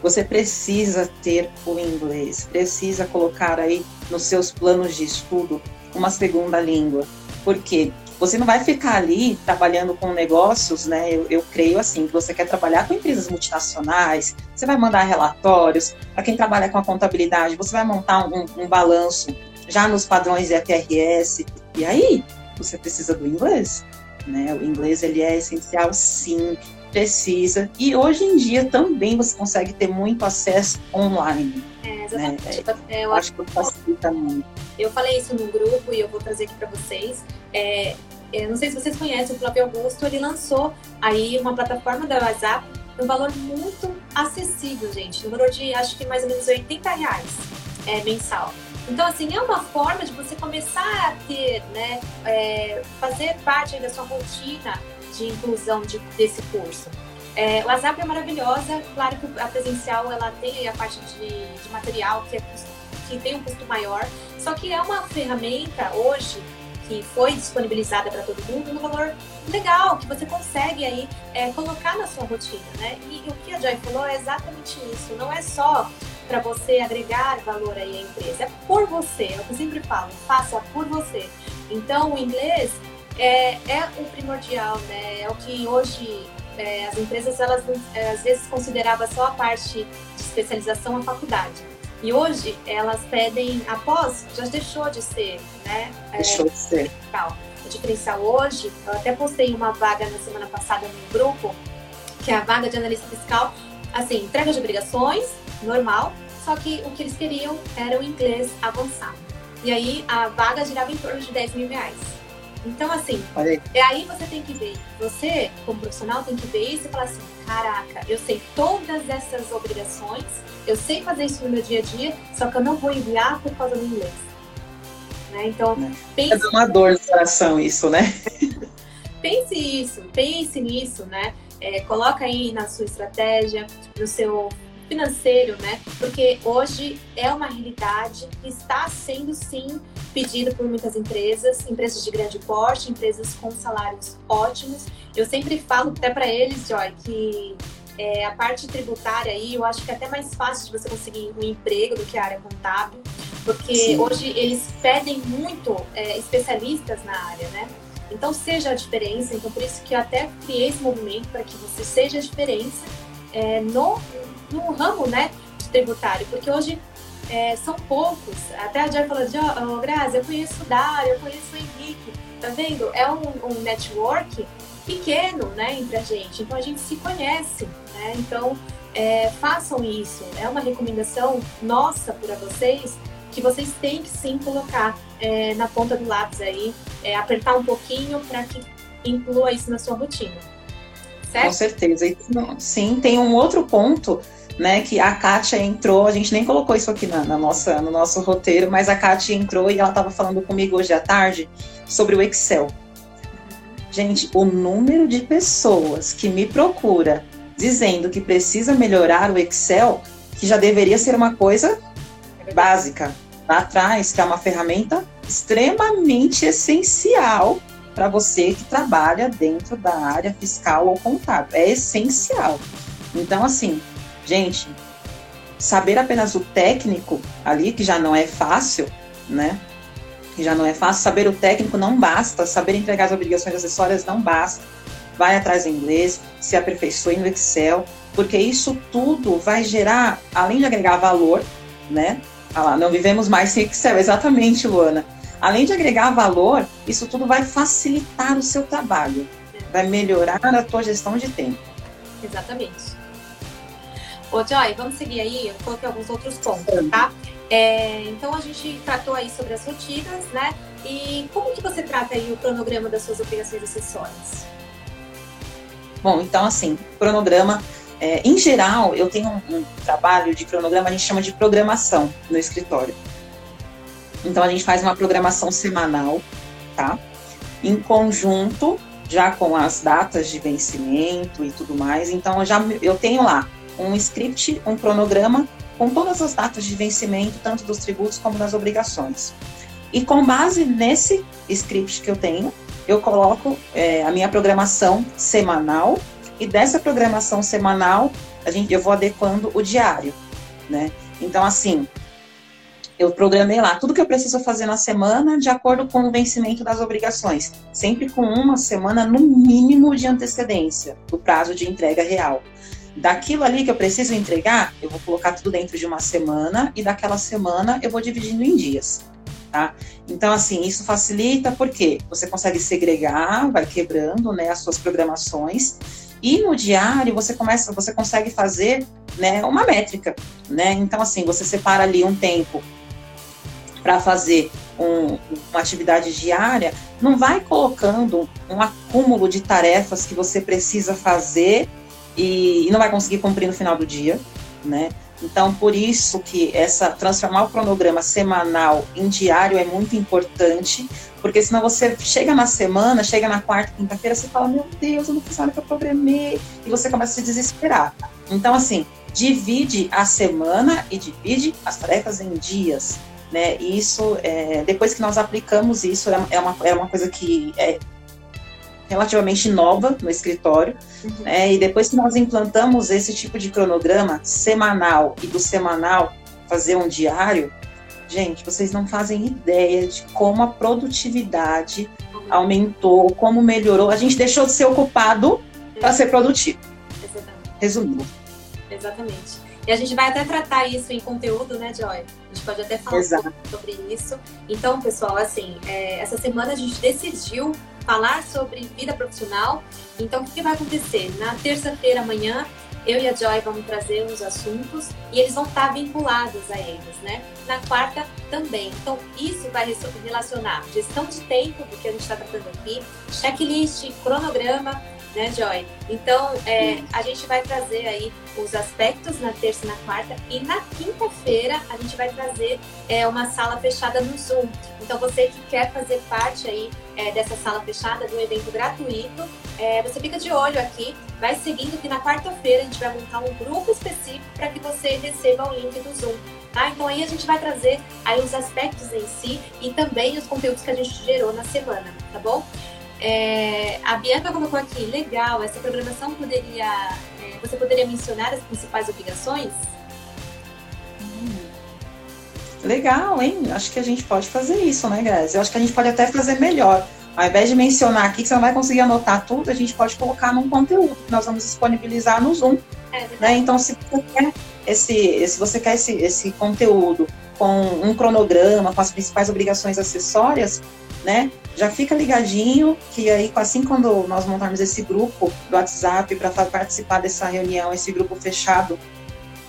Você precisa ter o inglês, precisa colocar aí nos seus planos de estudo uma segunda língua. Por quê? Você não vai ficar ali trabalhando com negócios, né? Eu, eu creio assim, que você quer trabalhar com empresas multinacionais, você vai mandar relatórios. Para quem trabalha com a contabilidade, você vai montar um, um balanço já nos padrões de FRS. E aí, você precisa do inglês, né? O inglês ele é essencial, sim, precisa. E hoje em dia também você consegue ter muito acesso online. É, exatamente. Né? Eu acho que facilita muito. Eu falei isso no grupo e eu vou trazer aqui para vocês. É, eu é, não sei se vocês conhecem o Flávio Augusto, ele lançou aí uma plataforma da WhatsApp um valor muito acessível, gente, no valor de acho que mais ou menos 80 reais é, mensal. Então, assim, é uma forma de você começar a ter, né, é, fazer parte da sua rotina de inclusão de, desse curso. É, o WhatsApp é maravilhosa, claro que a presencial ela tem a parte de, de material que, é, que tem um custo maior, só que é uma ferramenta hoje que foi disponibilizada para todo mundo no valor legal, que você consegue aí é, colocar na sua rotina, né? E, e, o que a Joy falou é exatamente isso. Não é só para você agregar valor aí à empresa, é por você. É o que eu sempre falo, faça por você. Então, o inglês é, é o primordial, né? É o que hoje é, as empresas, elas é, às vezes consideravam só a parte de especialização a faculdade e hoje elas pedem, após, já deixou de ser, né? É, deixou é, de ser. O diferencial hoje, eu até postei uma vaga na semana passada no grupo, que é a vaga de analista fiscal, assim, entrega de obrigações, normal, só que o que eles queriam era o inglês avançado. E aí a vaga girava em torno de 10 mil reais. Então, assim, aí. é aí você tem que ver. Você, como profissional, tem que ver isso e falar assim: caraca, eu sei todas essas obrigações, eu sei fazer isso no meu dia a dia, só que eu não vou enviar por causa do inglês. Né? Então, é. pense. É uma dor no coração isso, né? pense isso, pense nisso, né? É, coloca aí na sua estratégia, no seu financeiro, né? Porque hoje é uma realidade, está sendo sim pedido por muitas empresas, empresas de grande porte, empresas com salários ótimos. Eu sempre falo até para eles, Joy, que é, a parte tributária aí, eu acho que é até mais fácil de você conseguir um emprego do que a área contábil, porque sim. hoje eles pedem muito é, especialistas na área, né? Então seja a diferença, então por isso que eu até criei esse movimento para que você seja a diferença é, no no ramo né, tributário, porque hoje é, são poucos. Até a Joy falou, oh, oh, Grazi, eu conheço o Dário, eu conheço o Henrique, tá vendo? É um, um network pequeno, né, entre a gente. Então a gente se conhece, né? Então é, façam isso. É uma recomendação nossa para vocês que vocês têm que sim colocar é, na ponta do lápis aí, é, apertar um pouquinho para que inclua isso na sua rotina. Certo? Com certeza. Sim, tem um outro ponto né, que a Kátia entrou, a gente nem colocou isso aqui na, na nossa, no nosso roteiro, mas a Kátia entrou e ela estava falando comigo hoje à tarde sobre o Excel. Gente, o número de pessoas que me procura dizendo que precisa melhorar o Excel, que já deveria ser uma coisa básica lá atrás, que é uma ferramenta extremamente essencial para você que trabalha dentro da área fiscal ou contábil. É essencial. Então, assim, gente, saber apenas o técnico ali, que já não é fácil, né? Que já não é fácil, saber o técnico não basta, saber entregar as obrigações acessórias não basta. Vai atrás do inglês, se aperfeiçoe no Excel, porque isso tudo vai gerar, além de agregar valor, né? Ah lá, não vivemos mais sem Excel, exatamente, Luana. Além de agregar valor, isso tudo vai facilitar o seu trabalho, vai melhorar a tua gestão de tempo. Exatamente. Ô, Joy, vamos seguir aí, eu coloquei alguns outros pontos, tá? É, então, a gente tratou aí sobre as rotinas, né? E como que você trata aí o cronograma das suas obrigações acessórias? Bom, então, assim, cronograma, é, em geral, eu tenho um, um trabalho de cronograma, a gente chama de programação no escritório. Então, a gente faz uma programação semanal, tá? Em conjunto, já com as datas de vencimento e tudo mais. Então, eu já eu tenho lá um script, um cronograma com todas as datas de vencimento, tanto dos tributos como das obrigações. E com base nesse script que eu tenho, eu coloco é, a minha programação semanal e dessa programação semanal a gente, eu vou adequando o diário, né? Então, assim, eu programei lá tudo que eu preciso fazer na semana de acordo com o vencimento das obrigações, sempre com uma semana no mínimo de antecedência do prazo de entrega real daquilo ali que eu preciso entregar, eu vou colocar tudo dentro de uma semana e daquela semana eu vou dividindo em dias. Tá? Então, assim, isso facilita porque você consegue segregar, vai quebrando né, as suas programações, e no diário você começa, você consegue fazer né, uma métrica. Né? Então, assim, você separa ali um tempo para fazer um, uma atividade diária, não vai colocando um acúmulo de tarefas que você precisa fazer e, e não vai conseguir cumprir no final do dia, né? Então, por isso que essa transformar o cronograma semanal em diário é muito importante, porque senão você chega na semana, chega na quarta, quinta-feira, você fala, meu Deus, eu não fiz nada que eu programei, e você começa a se desesperar. Então, assim, divide a semana e divide as tarefas em dias, né? Isso, é, depois que nós aplicamos isso, é, é uma, é uma coisa que é relativamente nova no escritório, uhum. né? e depois que nós implantamos esse tipo de cronograma semanal e do semanal fazer um diário, gente, vocês não fazem ideia de como a produtividade aumentou, como melhorou. A gente deixou de ser ocupado para ser produtivo. Exatamente. Resumindo. Exatamente. E a gente vai até tratar isso em conteúdo, né, Joy? A gente pode até falar um sobre isso. Então, pessoal, assim, é, essa semana a gente decidiu falar sobre vida profissional. Então, o que, vai acontecer? Na terça-feira, amanhã, eu e a Joy vamos trazer uns assuntos e eles vão estar vinculados a eles, né? Na quarta também. Então, isso vai relacionar gestão de tempo, do que a gente está tratando aqui, checklist, cronograma, né, Joy? Então, é, a gente vai trazer aí os aspectos na terça e na quarta, e na quinta-feira a gente vai trazer é, uma sala fechada no Zoom. Então, você que quer fazer parte aí é, dessa sala fechada, do evento gratuito, é, você fica de olho aqui, vai seguindo que na quarta-feira a gente vai montar um grupo específico para que você receba o link do Zoom. Tá? Então aí a gente vai trazer aí os aspectos em si e também os conteúdos que a gente gerou na semana, tá bom? É, a Bianca colocou aqui, legal, essa programação poderia. É, você poderia mencionar as principais obrigações? Legal, hein? Acho que a gente pode fazer isso, né, Grazi? Eu acho que a gente pode até fazer melhor. Ao invés de mencionar aqui que você não vai conseguir anotar tudo, a gente pode colocar num conteúdo que nós vamos disponibilizar no Zoom. É né? Então, se você quer esse, se você quer esse, esse conteúdo com um cronograma, com as principais obrigações acessórias, né? Já fica ligadinho que aí, assim quando nós montarmos esse grupo do WhatsApp para participar dessa reunião, esse grupo fechado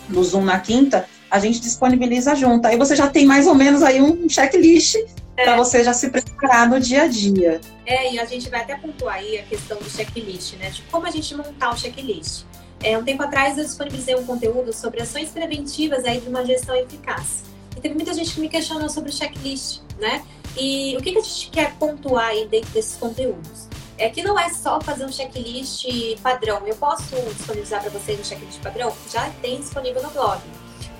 no Zoom na quinta, a gente disponibiliza junto. Aí você já tem mais ou menos aí um checklist é. para você já se preparar no dia a dia. É, e a gente vai até pontuar aí a questão do checklist, né? De como a gente montar o checklist. É, um tempo atrás eu disponibilizei um conteúdo sobre ações preventivas aí de uma gestão eficaz. E teve muita gente que me questionou sobre o checklist, né? E o que, que a gente quer pontuar aí dentro desses conteúdos? É que não é só fazer um checklist padrão. Eu posso disponibilizar para vocês um checklist padrão? Já tem disponível no blog.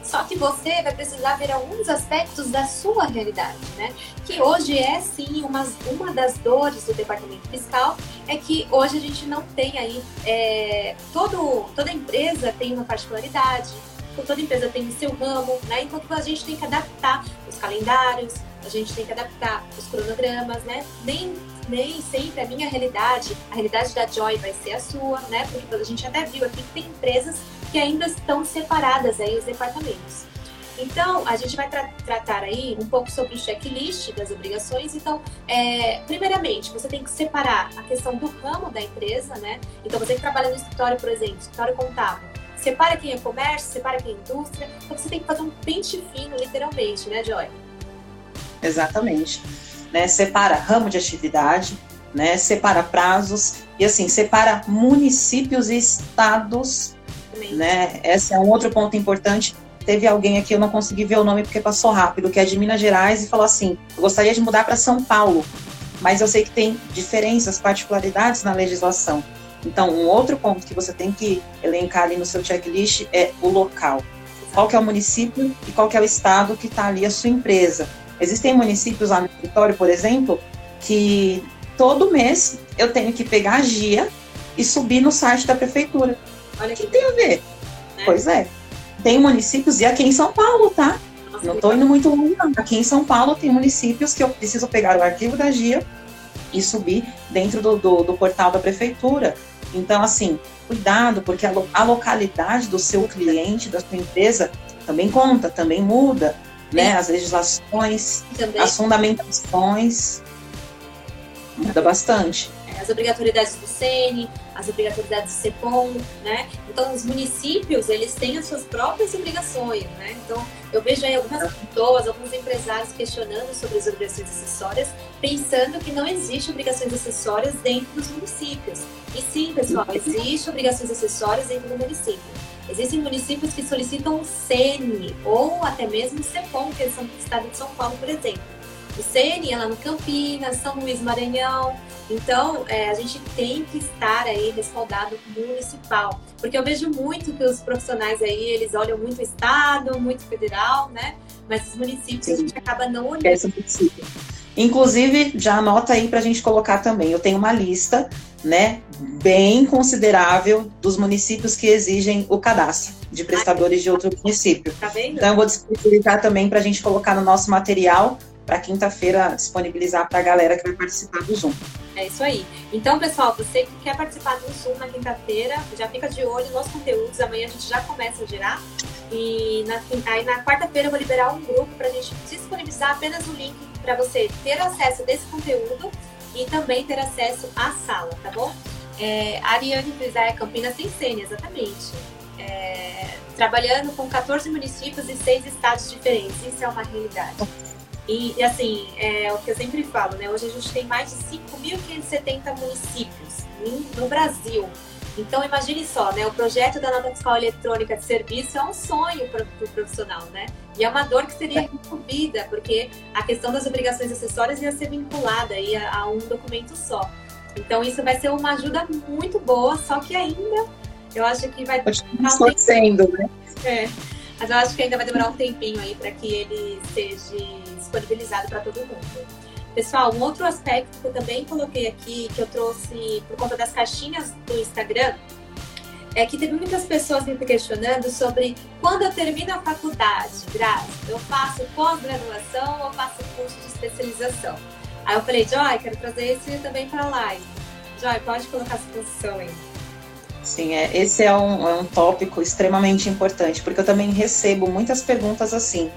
Só que você vai precisar ver alguns aspectos da sua realidade, né? Que hoje é sim uma, uma das dores do departamento fiscal, é que hoje a gente não tem aí. É, todo, toda empresa tem uma particularidade, toda empresa tem o seu ramo, né? Então a gente tem que adaptar os calendários, a gente tem que adaptar os cronogramas, né? Nem, nem sempre a minha realidade, a realidade da Joy vai ser a sua, né? Porque a gente até viu aqui que tem empresas que ainda estão separadas aí os departamentos. Então, a gente vai tra tratar aí um pouco sobre o checklist das obrigações. Então, é, primeiramente, você tem que separar a questão do ramo da empresa, né? Então, você que trabalha no escritório, por exemplo, escritório contábil, separa quem é comércio, separa quem é indústria. Então, você tem que fazer um pente fino, literalmente, né, Joy? Exatamente. Né? Separa ramo de atividade, né? separa prazos e, assim, separa municípios e estados né? Esse é um outro ponto importante. Teve alguém aqui, eu não consegui ver o nome porque passou rápido, que é de Minas Gerais, e falou assim: eu gostaria de mudar para São Paulo, mas eu sei que tem diferenças, particularidades na legislação. Então, um outro ponto que você tem que elencar ali no seu checklist é o local. Qual que é o município e qual que é o estado que está ali a sua empresa. Existem municípios lá no território, por exemplo, que todo mês eu tenho que pegar a GIA e subir no site da prefeitura. Olha que tem a ver. Né? Pois é. Tem municípios, e aqui em São Paulo, tá? Nossa, não estou indo muito longe, não. Aqui em São Paulo tem municípios que eu preciso pegar o arquivo da GIA e subir dentro do, do, do portal da prefeitura. Então, assim, cuidado, porque a, lo, a, localidade do seu cliente, da sua empresa, também conta, também muda, né? As legislações, também. as fundamentações, muda bastante. As obrigatoriedades do SENE, as obrigatoriedades do CEPOM, né? Então, os municípios, eles têm as suas próprias obrigações, né? Então, eu vejo aí algumas pessoas, alguns empresários questionando sobre as obrigações acessórias, pensando que não existe obrigações acessórias dentro dos municípios. E sim, pessoal, existe obrigações acessórias dentro do município. Existem municípios que solicitam o SENE ou até mesmo o CEPOM, que é do estado de São Paulo, por exemplo. O SENE é lá no Campinas, São Luís Maranhão, então, é, a gente tem que estar aí respaldado municipal, porque eu vejo muito que os profissionais aí, eles olham muito o estado, muito federal, né? Mas os municípios Sim. a gente acaba não olhando. Município. Inclusive, já anota aí para a gente colocar também. Eu tenho uma lista, né, bem considerável dos municípios que exigem o cadastro de prestadores de outro município. Tá vendo? Então, eu vou disponibilizar também para a gente colocar no nosso material para quinta-feira disponibilizar para a galera que vai participar do Zoom. É isso aí. Então, pessoal, você que quer participar do Zoom na quinta-feira, já fica de olho nos conteúdos. Amanhã a gente já começa a gerar. E na, aí na quarta-feira eu vou liberar um grupo para a gente disponibilizar apenas o link para você ter acesso desse conteúdo e também ter acesso à sala, tá bom? É, Ariane Frisaia Campinas tem Sênia, exatamente. É, trabalhando com 14 municípios e 6 estados diferentes. Isso é uma realidade. E, e, assim, é o que eu sempre falo, né? Hoje a gente tem mais de 5.570 municípios no Brasil. Então, imagine só, né? O projeto da nota fiscal eletrônica de serviço é um sonho para o pro profissional, né? E é uma dor que seria resolvida, porque a questão das obrigações acessórias ia ser vinculada aí a, a um documento só. Então, isso vai ser uma ajuda muito boa, só que ainda eu acho que vai... Continua sendo, né? É. Mas eu acho que ainda vai demorar um tempinho aí para que ele seja disponibilizado para todo mundo. Pessoal, um outro aspecto que eu também coloquei aqui, que eu trouxe por conta das caixinhas do Instagram, é que teve muitas pessoas me questionando sobre quando eu termino a faculdade, Graça, eu faço pós-graduação ou faço curso de especialização? Aí eu falei, Joy, quero trazer esse também para a live. Joy, pode colocar essa posição aí. Sim, é, esse é um, é um tópico extremamente importante, porque eu também recebo muitas perguntas assim.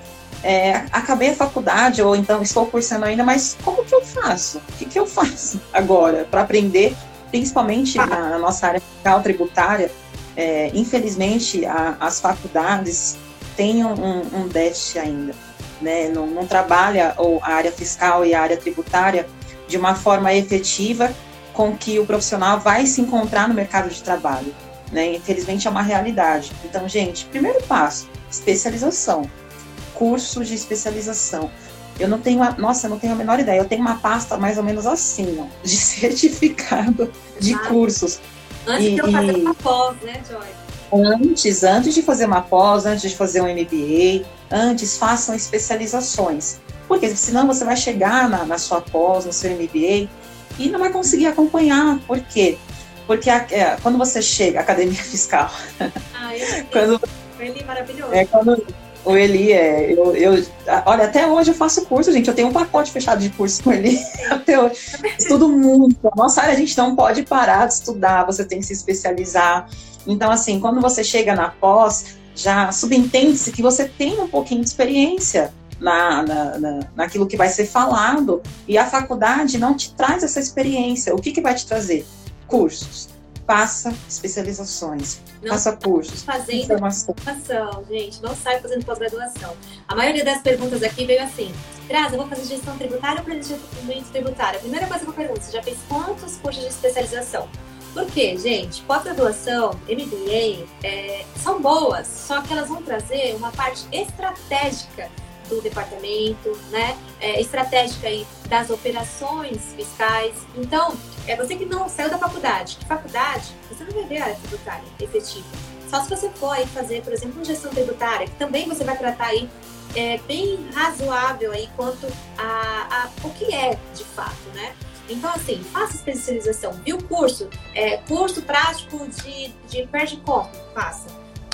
É, acabei a faculdade, ou então estou cursando ainda, mas como que eu faço? O que, que eu faço agora para aprender, principalmente na, na, nossa área fiscal tributária? É, infelizmente, a, as faculdades têm um, um déficit ainda, né? não, não trabalha ou a área fiscal e a área tributária de uma forma efetiva com que o profissional vai se encontrar no mercado de trabalho. Né? Infelizmente é uma realidade. Então, gente, primeiro passo, especialização. Curso de especialização. Eu não tenho, a, nossa, eu não tenho a menor ideia. Eu tenho uma pasta mais ou menos assim, ó, de certificado de ah, cursos. Antes e, de eu fazer uma pós, né, Joy? antes, antes de fazer uma pós, antes de fazer um MBA, antes façam especializações. Porque senão você vai chegar na, na sua pós, no seu MBA, e não vai conseguir acompanhar. Por quê? Porque a, é, quando você chega, academia fiscal. Ah, eu quando, Eli maravilhoso. É, quando, o Eli é. Eu, eu, olha, até hoje eu faço curso, gente. Eu tenho um pacote fechado de curso com o Eli. Até hoje. Estudo muito. Nossa área a gente não pode parar de estudar, você tem que se especializar. Então, assim, quando você chega na pós, já subentende-se que você tem um pouquinho de experiência na, na, na, naquilo que vai ser falado. E a faculdade não te traz essa experiência. O que, que vai te trazer? Cursos faça especializações, não faça cursos, fazendo informação. gente, não sai fazendo pós-graduação. A maioria das perguntas aqui veio assim, Graça, eu vou fazer gestão tributária ou planejamento tributário? A primeira coisa que eu pergunto, você já fez quantos cursos de especialização? Por quê, gente? Pós-graduação, MBA, é, são boas, só que elas vão trazer uma parte estratégica do departamento, né? É, estratégica aí das operações fiscais. Então, é você que não saiu da faculdade. Que faculdade? Você não vai ver a área tributária efetiva. Só se você for aí fazer, por exemplo, uma gestão tributária, que também você vai tratar aí é, bem razoável aí quanto a, a o que é de fato, né? Então, assim, faça especialização. Viu curso? É, curso prático de, de Pergicom, faça.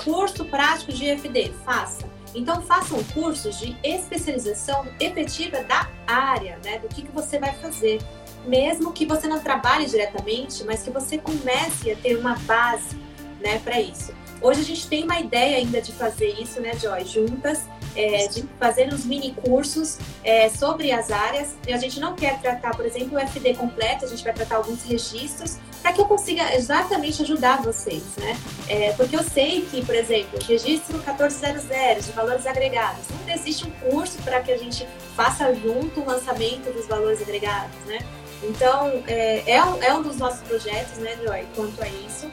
Curso prático de FD, faça. Então, façam cursos de especialização efetiva da área, né? Do que, que você vai fazer. Mesmo que você não trabalhe diretamente, mas que você comece a ter uma base, né, para isso. Hoje a gente tem uma ideia ainda de fazer isso, né, Joy, juntas, é, de fazer uns mini cursos é, sobre as áreas. A gente não quer tratar, por exemplo, o FD completo, a gente vai tratar alguns registros para que eu consiga exatamente ajudar vocês, né? É, porque eu sei que, por exemplo, registro 1400 de valores agregados, não existe um curso para que a gente faça junto o lançamento dos valores agregados, né? Então, é, é, um, é um dos nossos projetos, né, Joy, quanto a isso.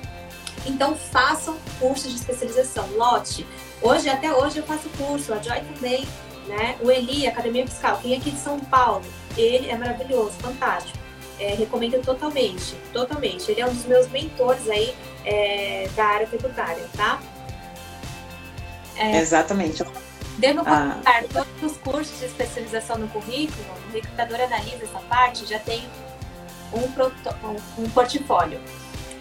Então, façam cursos de especialização. Lote. Hoje, até hoje, eu faço curso, a Joy também, né? O Eli, Academia Fiscal, quem é aqui de São Paulo, ele é maravilhoso, fantástico. É, recomendo totalmente, totalmente. Ele é um dos meus mentores aí é, da área tributária, tá? É, Exatamente. Devo ah. colocar todos os cursos de especialização no currículo, o recrutador analisa essa parte, já tem um, um portfólio.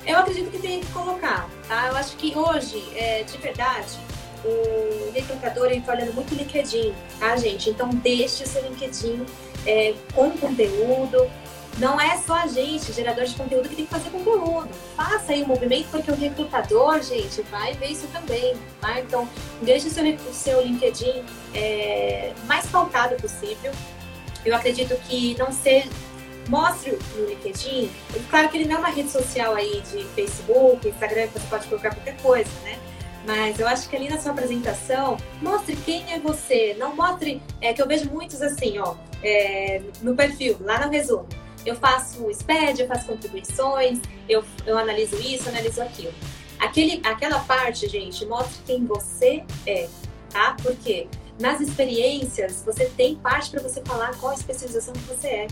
Eu acredito que tem que colocar, tá? Eu acho que hoje, é, de verdade, o recrutador está olhando muito LinkedIn, tá, gente? Então, deixe o seu LinkedIn é, com conteúdo. Não é só a gente, gerador de conteúdo, que tem que fazer conteúdo. Faça aí o um movimento, porque o recrutador, gente, vai ver isso também, tá? Então, deixe o seu, seu LinkedIn é, mais pautado possível. Eu acredito que não seja mostre no LinkedIn, claro que ele não é uma rede social aí de Facebook, Instagram, que você pode colocar qualquer coisa, né? Mas eu acho que ali na sua apresentação, mostre quem é você. Não mostre, é que eu vejo muitos assim, ó, é, no perfil, lá no resumo. Eu faço SPED, eu faço contribuições, eu, eu analiso isso, analiso aquilo. Aquele, aquela parte, gente, mostre quem você é, tá? Porque nas experiências, você tem parte para você falar qual a especialização que você é.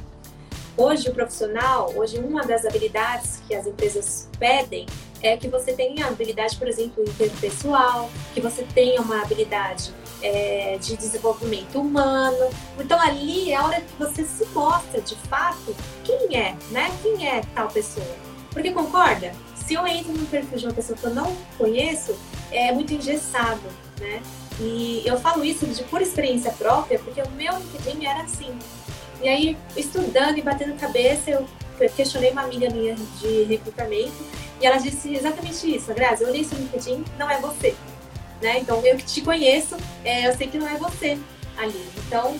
Hoje, o profissional, hoje, uma das habilidades que as empresas pedem é que você tenha habilidade, por exemplo, interpessoal, que você tenha uma habilidade é, de desenvolvimento humano. Então, ali é a hora que você se mostra, de fato, quem é, né? Quem é tal pessoa. Porque, concorda? Se eu entro no perfil de uma pessoa que eu não conheço, é muito engessado, né? E eu falo isso de pura experiência própria, porque o meu LinkedIn era assim. E aí, estudando e batendo cabeça, eu questionei uma amiga minha de recrutamento e ela disse exatamente isso. Grazi, eu olhei seu LinkedIn, não é você. Né? Então, eu que te conheço, é, eu sei que não é você ali. Então,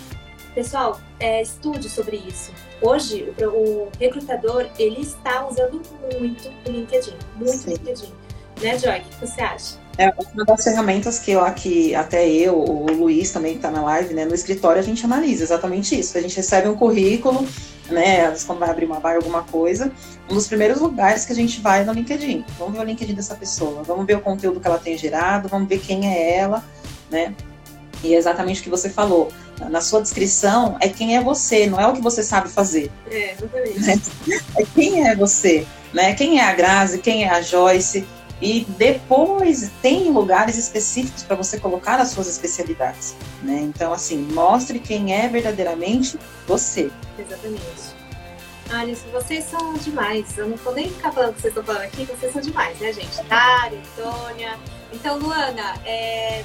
pessoal, é, estude sobre isso. Hoje, o, o, recrutador, ele está usando muito o LinkedIn. Muito o LinkedIn. Né, Joy? O que você acha? É uma das ferramentas que eu aqui, até eu, o Luiz também que está na live, né? No escritório a gente analisa exatamente isso. A gente recebe um currículo, né? Quando vai abrir uma vaga, alguma coisa. Um dos primeiros lugares que a gente vai é no LinkedIn. Vamos ver o LinkedIn dessa pessoa, vamos ver o conteúdo que ela tem gerado, vamos ver quem é ela, né? E é exatamente o que você falou. Na sua descrição é quem é você, não é o que você sabe fazer. É, exatamente. Né? É quem é você, né? Quem é a Grazi, quem é a Joyce E depois tem lugares específicos para você colocar as suas especialidades, né? Então, assim, mostre quem é verdadeiramente você. Exatamente. Alice, vocês são demais. Eu não vou nem ficar falando o que vocês estão falando aqui, vocês são demais, né, gente? Dário, Antônia. Então, Luana, é,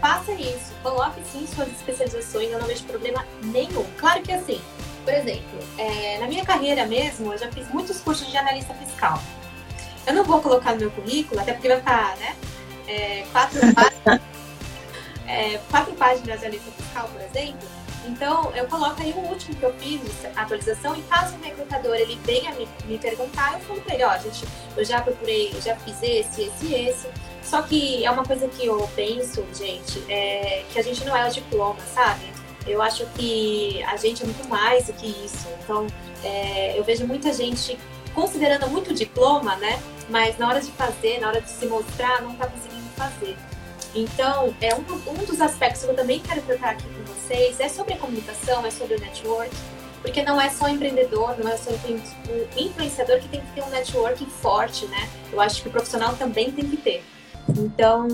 faça isso. Coloque sim suas especializações, eu não vejo problema nenhum. Claro que assim, por exemplo, é, na minha carreira mesmo, eu já fiz muitos cursos de analista fiscal. Eu não vou colocar no meu currículo, até porque vai ficar, né? É, quatro, páginas, é, quatro páginas de analista fiscal, por exemplo. Então, eu coloco aí o último que eu fiz, a atualização, e caso o recrutador ele venha me, me perguntar, eu falo para ele, ó, gente, eu já procurei, eu já fiz esse, esse, esse. Só que é uma coisa que eu penso, gente, é que a gente não é o diploma, sabe? Eu acho que a gente é muito mais do que isso. Então, é, eu vejo muita gente considerando muito diploma, né? Mas na hora de fazer, na hora de se mostrar, não está conseguindo fazer. Então, é um, um dos aspectos que eu também quero tratar aqui com vocês é sobre a comunicação, é sobre o network, porque não é só empreendedor, não é só o influenciador que tem que ter um networking forte, né? Eu acho que o profissional também tem que ter. Então,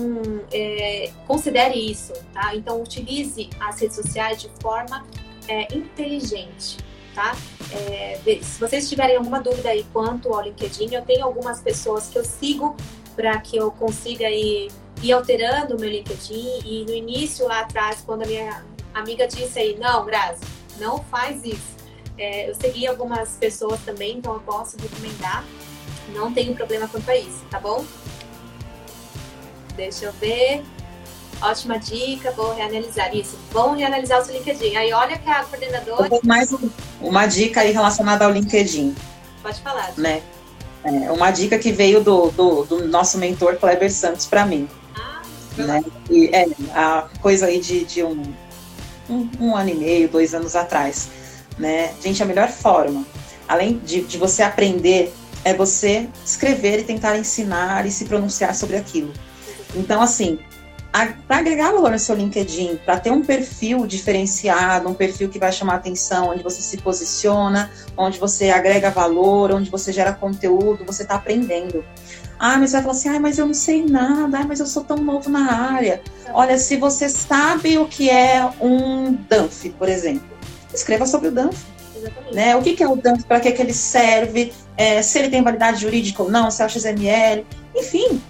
é, considere isso, tá? Então, utilize as redes sociais de forma é, inteligente, tá? É, se vocês tiverem alguma dúvida aí quanto ao LinkedIn, eu tenho algumas pessoas que eu sigo para que eu consiga ir, ir alterando o meu LinkedIn. E no início, lá atrás, quando a minha amiga disse aí, não, Grazi, não faz isso. É, eu segui algumas pessoas também, então eu posso recomendar. Não tenho problema quanto a isso, tá bom? Deixa eu ver. Ótima dica, vou reanalisar isso. Vão reanalisar o seu LinkedIn. Aí olha que a coordenadora. Mais uma dica aí relacionada ao LinkedIn. Pode falar. Né? É, uma dica que veio do, do, do nosso mentor Kleber Santos para mim. Ah, né? E, é, a coisa aí de, de um, um, um, ano e meio, dois anos atrás. Né? Gente, a melhor forma, além de, de você aprender, é você escrever e tentar ensinar e se pronunciar sobre aquilo. Então, assim, para agregar valor no seu LinkedIn, para ter um perfil diferenciado, um perfil que vai chamar atenção, onde você se posiciona, onde você agrega valor, onde você gera conteúdo, você está aprendendo. Ah, mas você vai falar assim, ah, mas eu não sei nada, ah, mas eu sou tão novo na área. Olha, se você sabe o que é um DANF, por exemplo, escreva sobre o DANF. Né? O que, que é o DANF, para que, que ele serve, é, se ele tem validade jurídica ou não, se é o XML, enfim,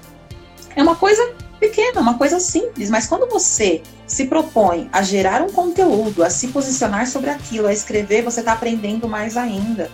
é uma coisa pequena, uma coisa simples, mas quando você se propõe a gerar um conteúdo, a se posicionar sobre aquilo, a escrever, você está aprendendo mais ainda,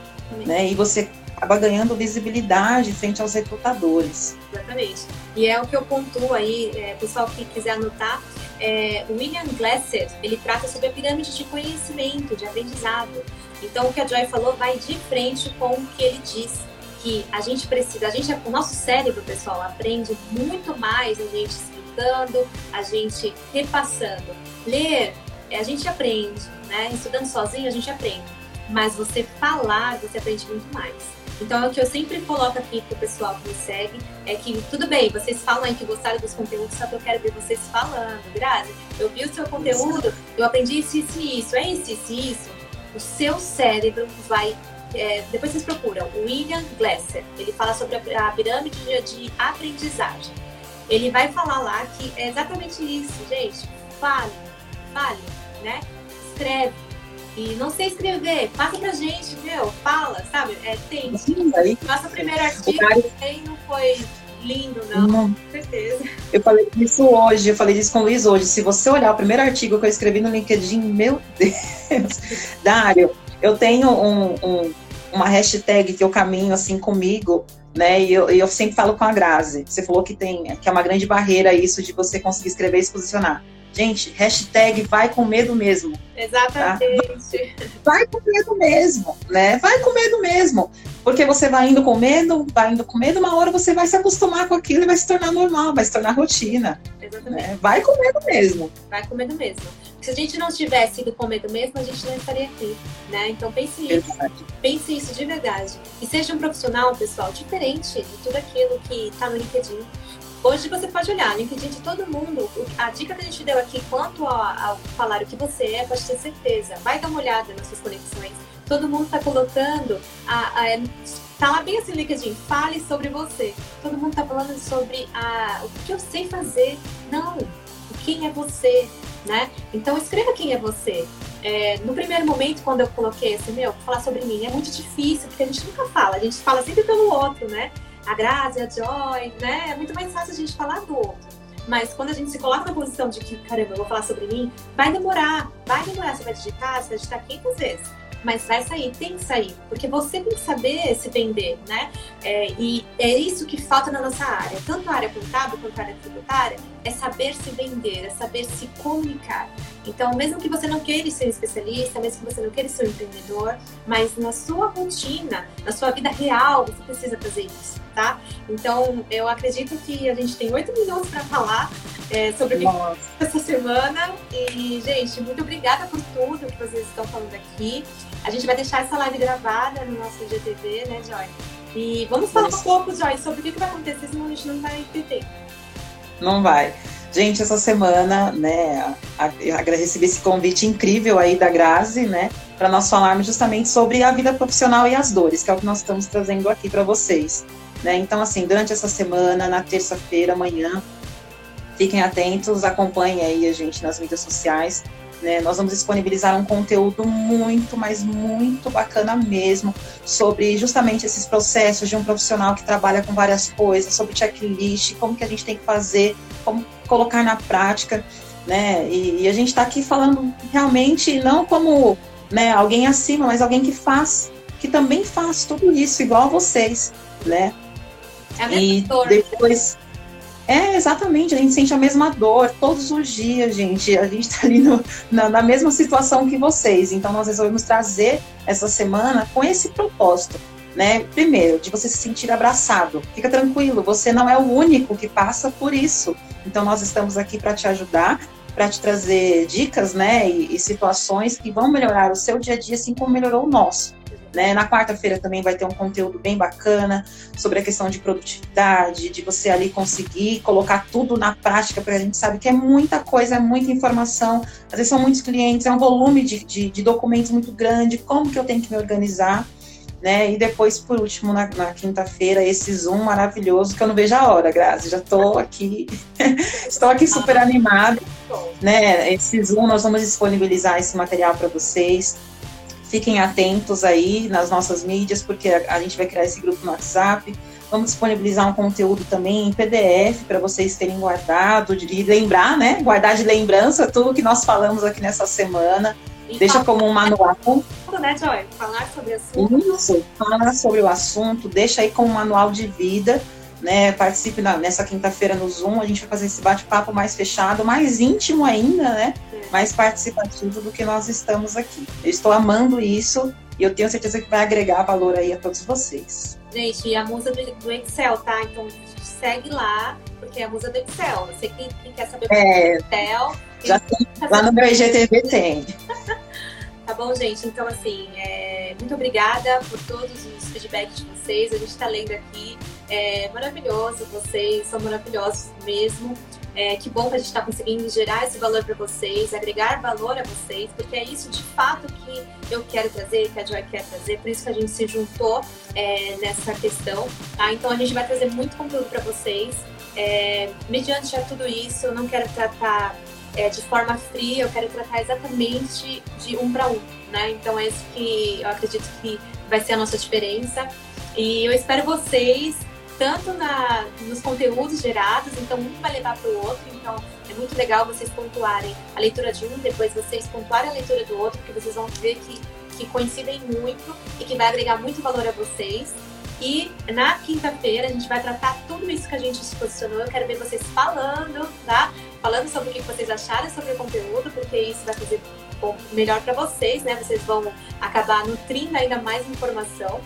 né? E você acaba ganhando visibilidade frente aos recrutadores. Exatamente. E é o que eu pontuo aí, é, pessoal que quiser anotar, é, William Glasser, ele trata sobre a pirâmide de conhecimento, de aprendizado. Então, o que a Joy falou vai de frente com o que ele diz que a gente precisa, a gente, o nosso cérebro, pessoal, aprende muito mais a gente explicando, a gente repassando. Ler, a gente aprende, né? Estudando sozinho, a gente aprende. Mas você falar, você aprende muito mais. Então, o que eu sempre coloco aqui pro pessoal que me segue é que, tudo bem, vocês falam aí que gostaram dos conteúdos, só que eu quero ver vocês falando. Grazi, eu vi o seu conteúdo, eu aprendi isso, isso e isso. É isso, isso isso. O seu cérebro vai é, depois vocês procuram, William Glasser. Ele fala sobre a, a pirâmide de, aprendizagem. Ele vai falar lá que é exatamente isso, gente. Fale, fale, né? Escreve. E não sei escrever, passa pra gente, meu, fala, sabe? É, tem. Nosso primeiro artigo tem, não foi lindo, não, não, com certeza. Eu falei disso hoje, eu falei disso com o Luiz hoje. Se você olhar o primeiro artigo que eu escrevi no LinkedIn, meu Deus, Dário, eu tenho um, um, uma hashtag que eu caminho assim comigo, né? E eu, eu, sempre falo com a Grazi. Você falou que tem que é uma grande barreira isso de você conseguir escrever e se posicionar. Gente, hashtag vai com medo mesmo. Exatamente. Tá? Vai com medo mesmo, né? Vai com medo mesmo. Porque você vai indo com medo, vai indo com medo, uma hora você vai se acostumar com aquilo e vai se tornar normal, vai se tornar rotina. Exatamente. Né? Vai com medo mesmo. Vai com medo mesmo. Se a gente não tivesse ido com medo mesmo, a gente não estaria aqui, né? Então pense isso. Pense isso de verdade. E seja um profissional, pessoal, diferente de tudo aquilo que está no LinkedIn. Hoje você pode olhar, LinkedIn de todo mundo, a dica que a gente deu aqui quanto a, a falar o que você é, pode ter certeza. Vai dar uma olhada nas suas conexões, Todo mundo está colocando a, a, Tá lá bem assim no LinkedIn, fale sobre você. Todo mundo tá falando sobre a, o que eu sei fazer. Não, quem é você, né? Então escreva quem é você. É, no primeiro momento, quando eu coloquei assim, meu, falar sobre mim é muito difícil, porque a gente nunca fala, a gente fala sempre pelo outro, né? A Grazi, a Joy, né? É muito mais fácil a gente falar do outro. Mas quando a gente se coloca na posição de que, caramba, eu vou falar sobre mim, vai demorar, vai demorar. Você vai digitar, você vai digitar 500 vezes mas vai sair, tem que sair, porque você tem que saber se vender, né? É, e é isso que falta na nossa área, tanto a área contábil quanto a área tributária, é saber se vender, é saber se comunicar. Então, mesmo que você não queira ser especialista, mesmo que você não queira ser um empreendedor, mas na sua rotina, na sua vida real, você precisa fazer isso, tá? Então, eu acredito que a gente tem oito minutos para falar é, sobre o que essa semana. E, gente, muito obrigada por tudo que vocês estão falando aqui. A gente vai deixar essa live gravada no nosso GTV, né, Joy? E vamos falar um pouco, Joy, sobre o que, vai acontecer, senão a gente não vai tempo. Não vai. Gente, essa semana, né, recebi esse convite incrível aí da Grazi, né, para nós falarmos justamente sobre a vida profissional e as dores, que é o que nós estamos trazendo aqui para vocês. Né? Então, assim, durante essa semana, na terça-feira, amanhã, fiquem atentos, acompanhem aí a gente nas mídias sociais, né? Nós vamos disponibilizar um conteúdo muito, mas muito bacana mesmo sobre justamente esses processos de um profissional que trabalha com várias coisas, sobre checklist, como que a gente tem que fazer, como colocar na prática, né? E, e a gente está aqui falando realmente não como né, alguém acima, mas alguém que faz, que também faz tudo isso igual a vocês, né? É e depois é, exatamente, a gente sente a mesma dor todos os dias, gente. A gente está ali no, na, na, mesma situação que vocês. Então, nós resolvemos trazer essa semana com esse propósito, né? Primeiro, de você se sentir abraçado. Fica tranquilo, você não é o único que passa por isso. Então, nós estamos aqui para te ajudar, para te trazer dicas, né? E, e situações que vão melhorar o seu dia a dia, assim como melhorou o nosso. Né? Na quarta-feira também vai ter um conteúdo bem bacana sobre a questão de produtividade, de você ali conseguir colocar tudo na prática, porque a gente sabe que é muita coisa, é muita informação, às vezes são muitos clientes, é um volume de, de, de documentos muito grande, como que eu tenho que me organizar. Né? E depois, por último, na, na quinta-feira, esse Zoom maravilhoso, que eu não vejo a hora, Grazi. Já estou aqui, estou aqui super animada. Né? Esse Zoom, nós vamos disponibilizar esse material para vocês. Fiquem atentos aí nas nossas mídias, porque a gente vai criar esse grupo no WhatsApp. Vamos disponibilizar um conteúdo também em PDF para vocês terem guardado, de lembrar, né? Guardar de lembrança tudo que nós falamos aqui nessa semana. E Deixa como um manual. Né, Joy? Falar sobre o assunto. Isso, falar sobre o assunto, deixa aí como um manual de vida né, participe na, nessa quinta-feira no Zoom, a gente vai fazer esse bate-papo mais fechado, mais íntimo ainda, né, é. mais participativo do que nós estamos aqui. Eu estou amando isso e eu tenho certeza que vai agregar valor aí a todos vocês. Gente, e a musa do, Excel, tá? Então segue lá, porque é a musa do Excel. Você quem, quem quer saber é, do Excel. Já tem, lá no meu IGTV tem. Tá bom, gente? Então, assim, é... muito obrigada por todos os feedbacks de vocês. A gente está lendo aqui. É maravilhoso, vocês são maravilhosos mesmo. É, que bom que a gente está conseguindo gerar esse valor para vocês, agregar valor a vocês, porque é isso de fato que eu quero trazer, que a Joy quer trazer, por isso que a gente se juntou é, nessa questão. Tá? Então a gente vai trazer muito conteúdo para vocês. É, mediante a tudo isso, eu não quero tratar é, de forma fria, eu quero tratar exatamente de um para um, né? Então é isso que eu acredito que vai ser a nossa diferença. E eu espero vocês tanto na, nos conteúdos gerados, então um vai levar para o outro, então é muito legal vocês pontuarem a leitura de um, depois vocês pontuarem a leitura do outro, porque vocês vão ver que, que coincidem muito e que vai agregar muito valor a vocês. E na quinta-feira a gente vai tratar tudo isso que a gente se posicionou. Eu quero ver vocês falando, tá? Falando sobre o que vocês acharam sobre o conteúdo, porque isso vai fazer bom, melhor para vocês, né? Vocês vão acabar nutrindo ainda mais informação.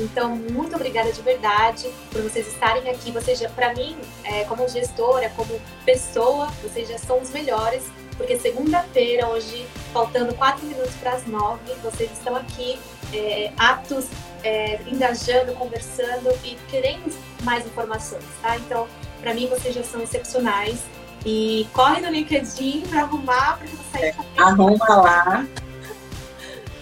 Então, muito obrigada de verdade por vocês estarem aqui. Vocês já, para mim, é, como gestora, como pessoa, vocês já são os melhores, porque segunda-feira, hoje, faltando quatro minutos para as nove, vocês estão aqui é, aptos é, engajando, conversando e querendo mais informações, tá? Então, para mim, vocês já são excepcionais. E corre no LinkedIn para arrumar, porque você é, Arruma lá.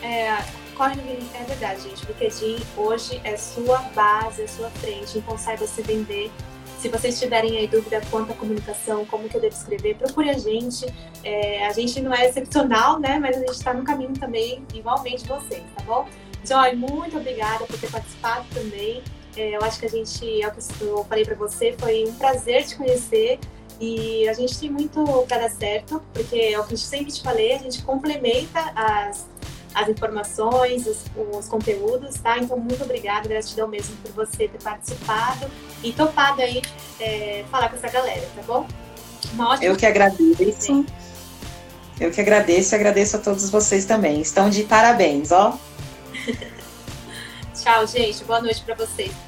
É, corre é verdade, gente. O LinkedIn hoje é sua base, é sua frente, então saiba se vender. Se vocês tiverem aí dúvida quanto à comunicação, como que eu devo escrever, procure a gente. É, a gente não é excepcional, né? Mas a gente está no caminho também, igualmente vocês, tá bom? Joy, muito obrigada por ter participado também. É, eu acho que a gente, é o que eu falei para você, foi um prazer te conhecer. E a gente tem muito para dar certo, porque é o que eu sempre te falei, a gente complementa as, as informações, os, os conteúdos, tá? Então, muito obrigada, gratidão mesmo por você ter participado e topado aí é, falar com essa galera, tá bom? Uma ótima Eu que agradeço. Eu que agradeço e agradeço a todos vocês também. Estão de parabéns, ó. Tchau, gente. Boa noite para vocês.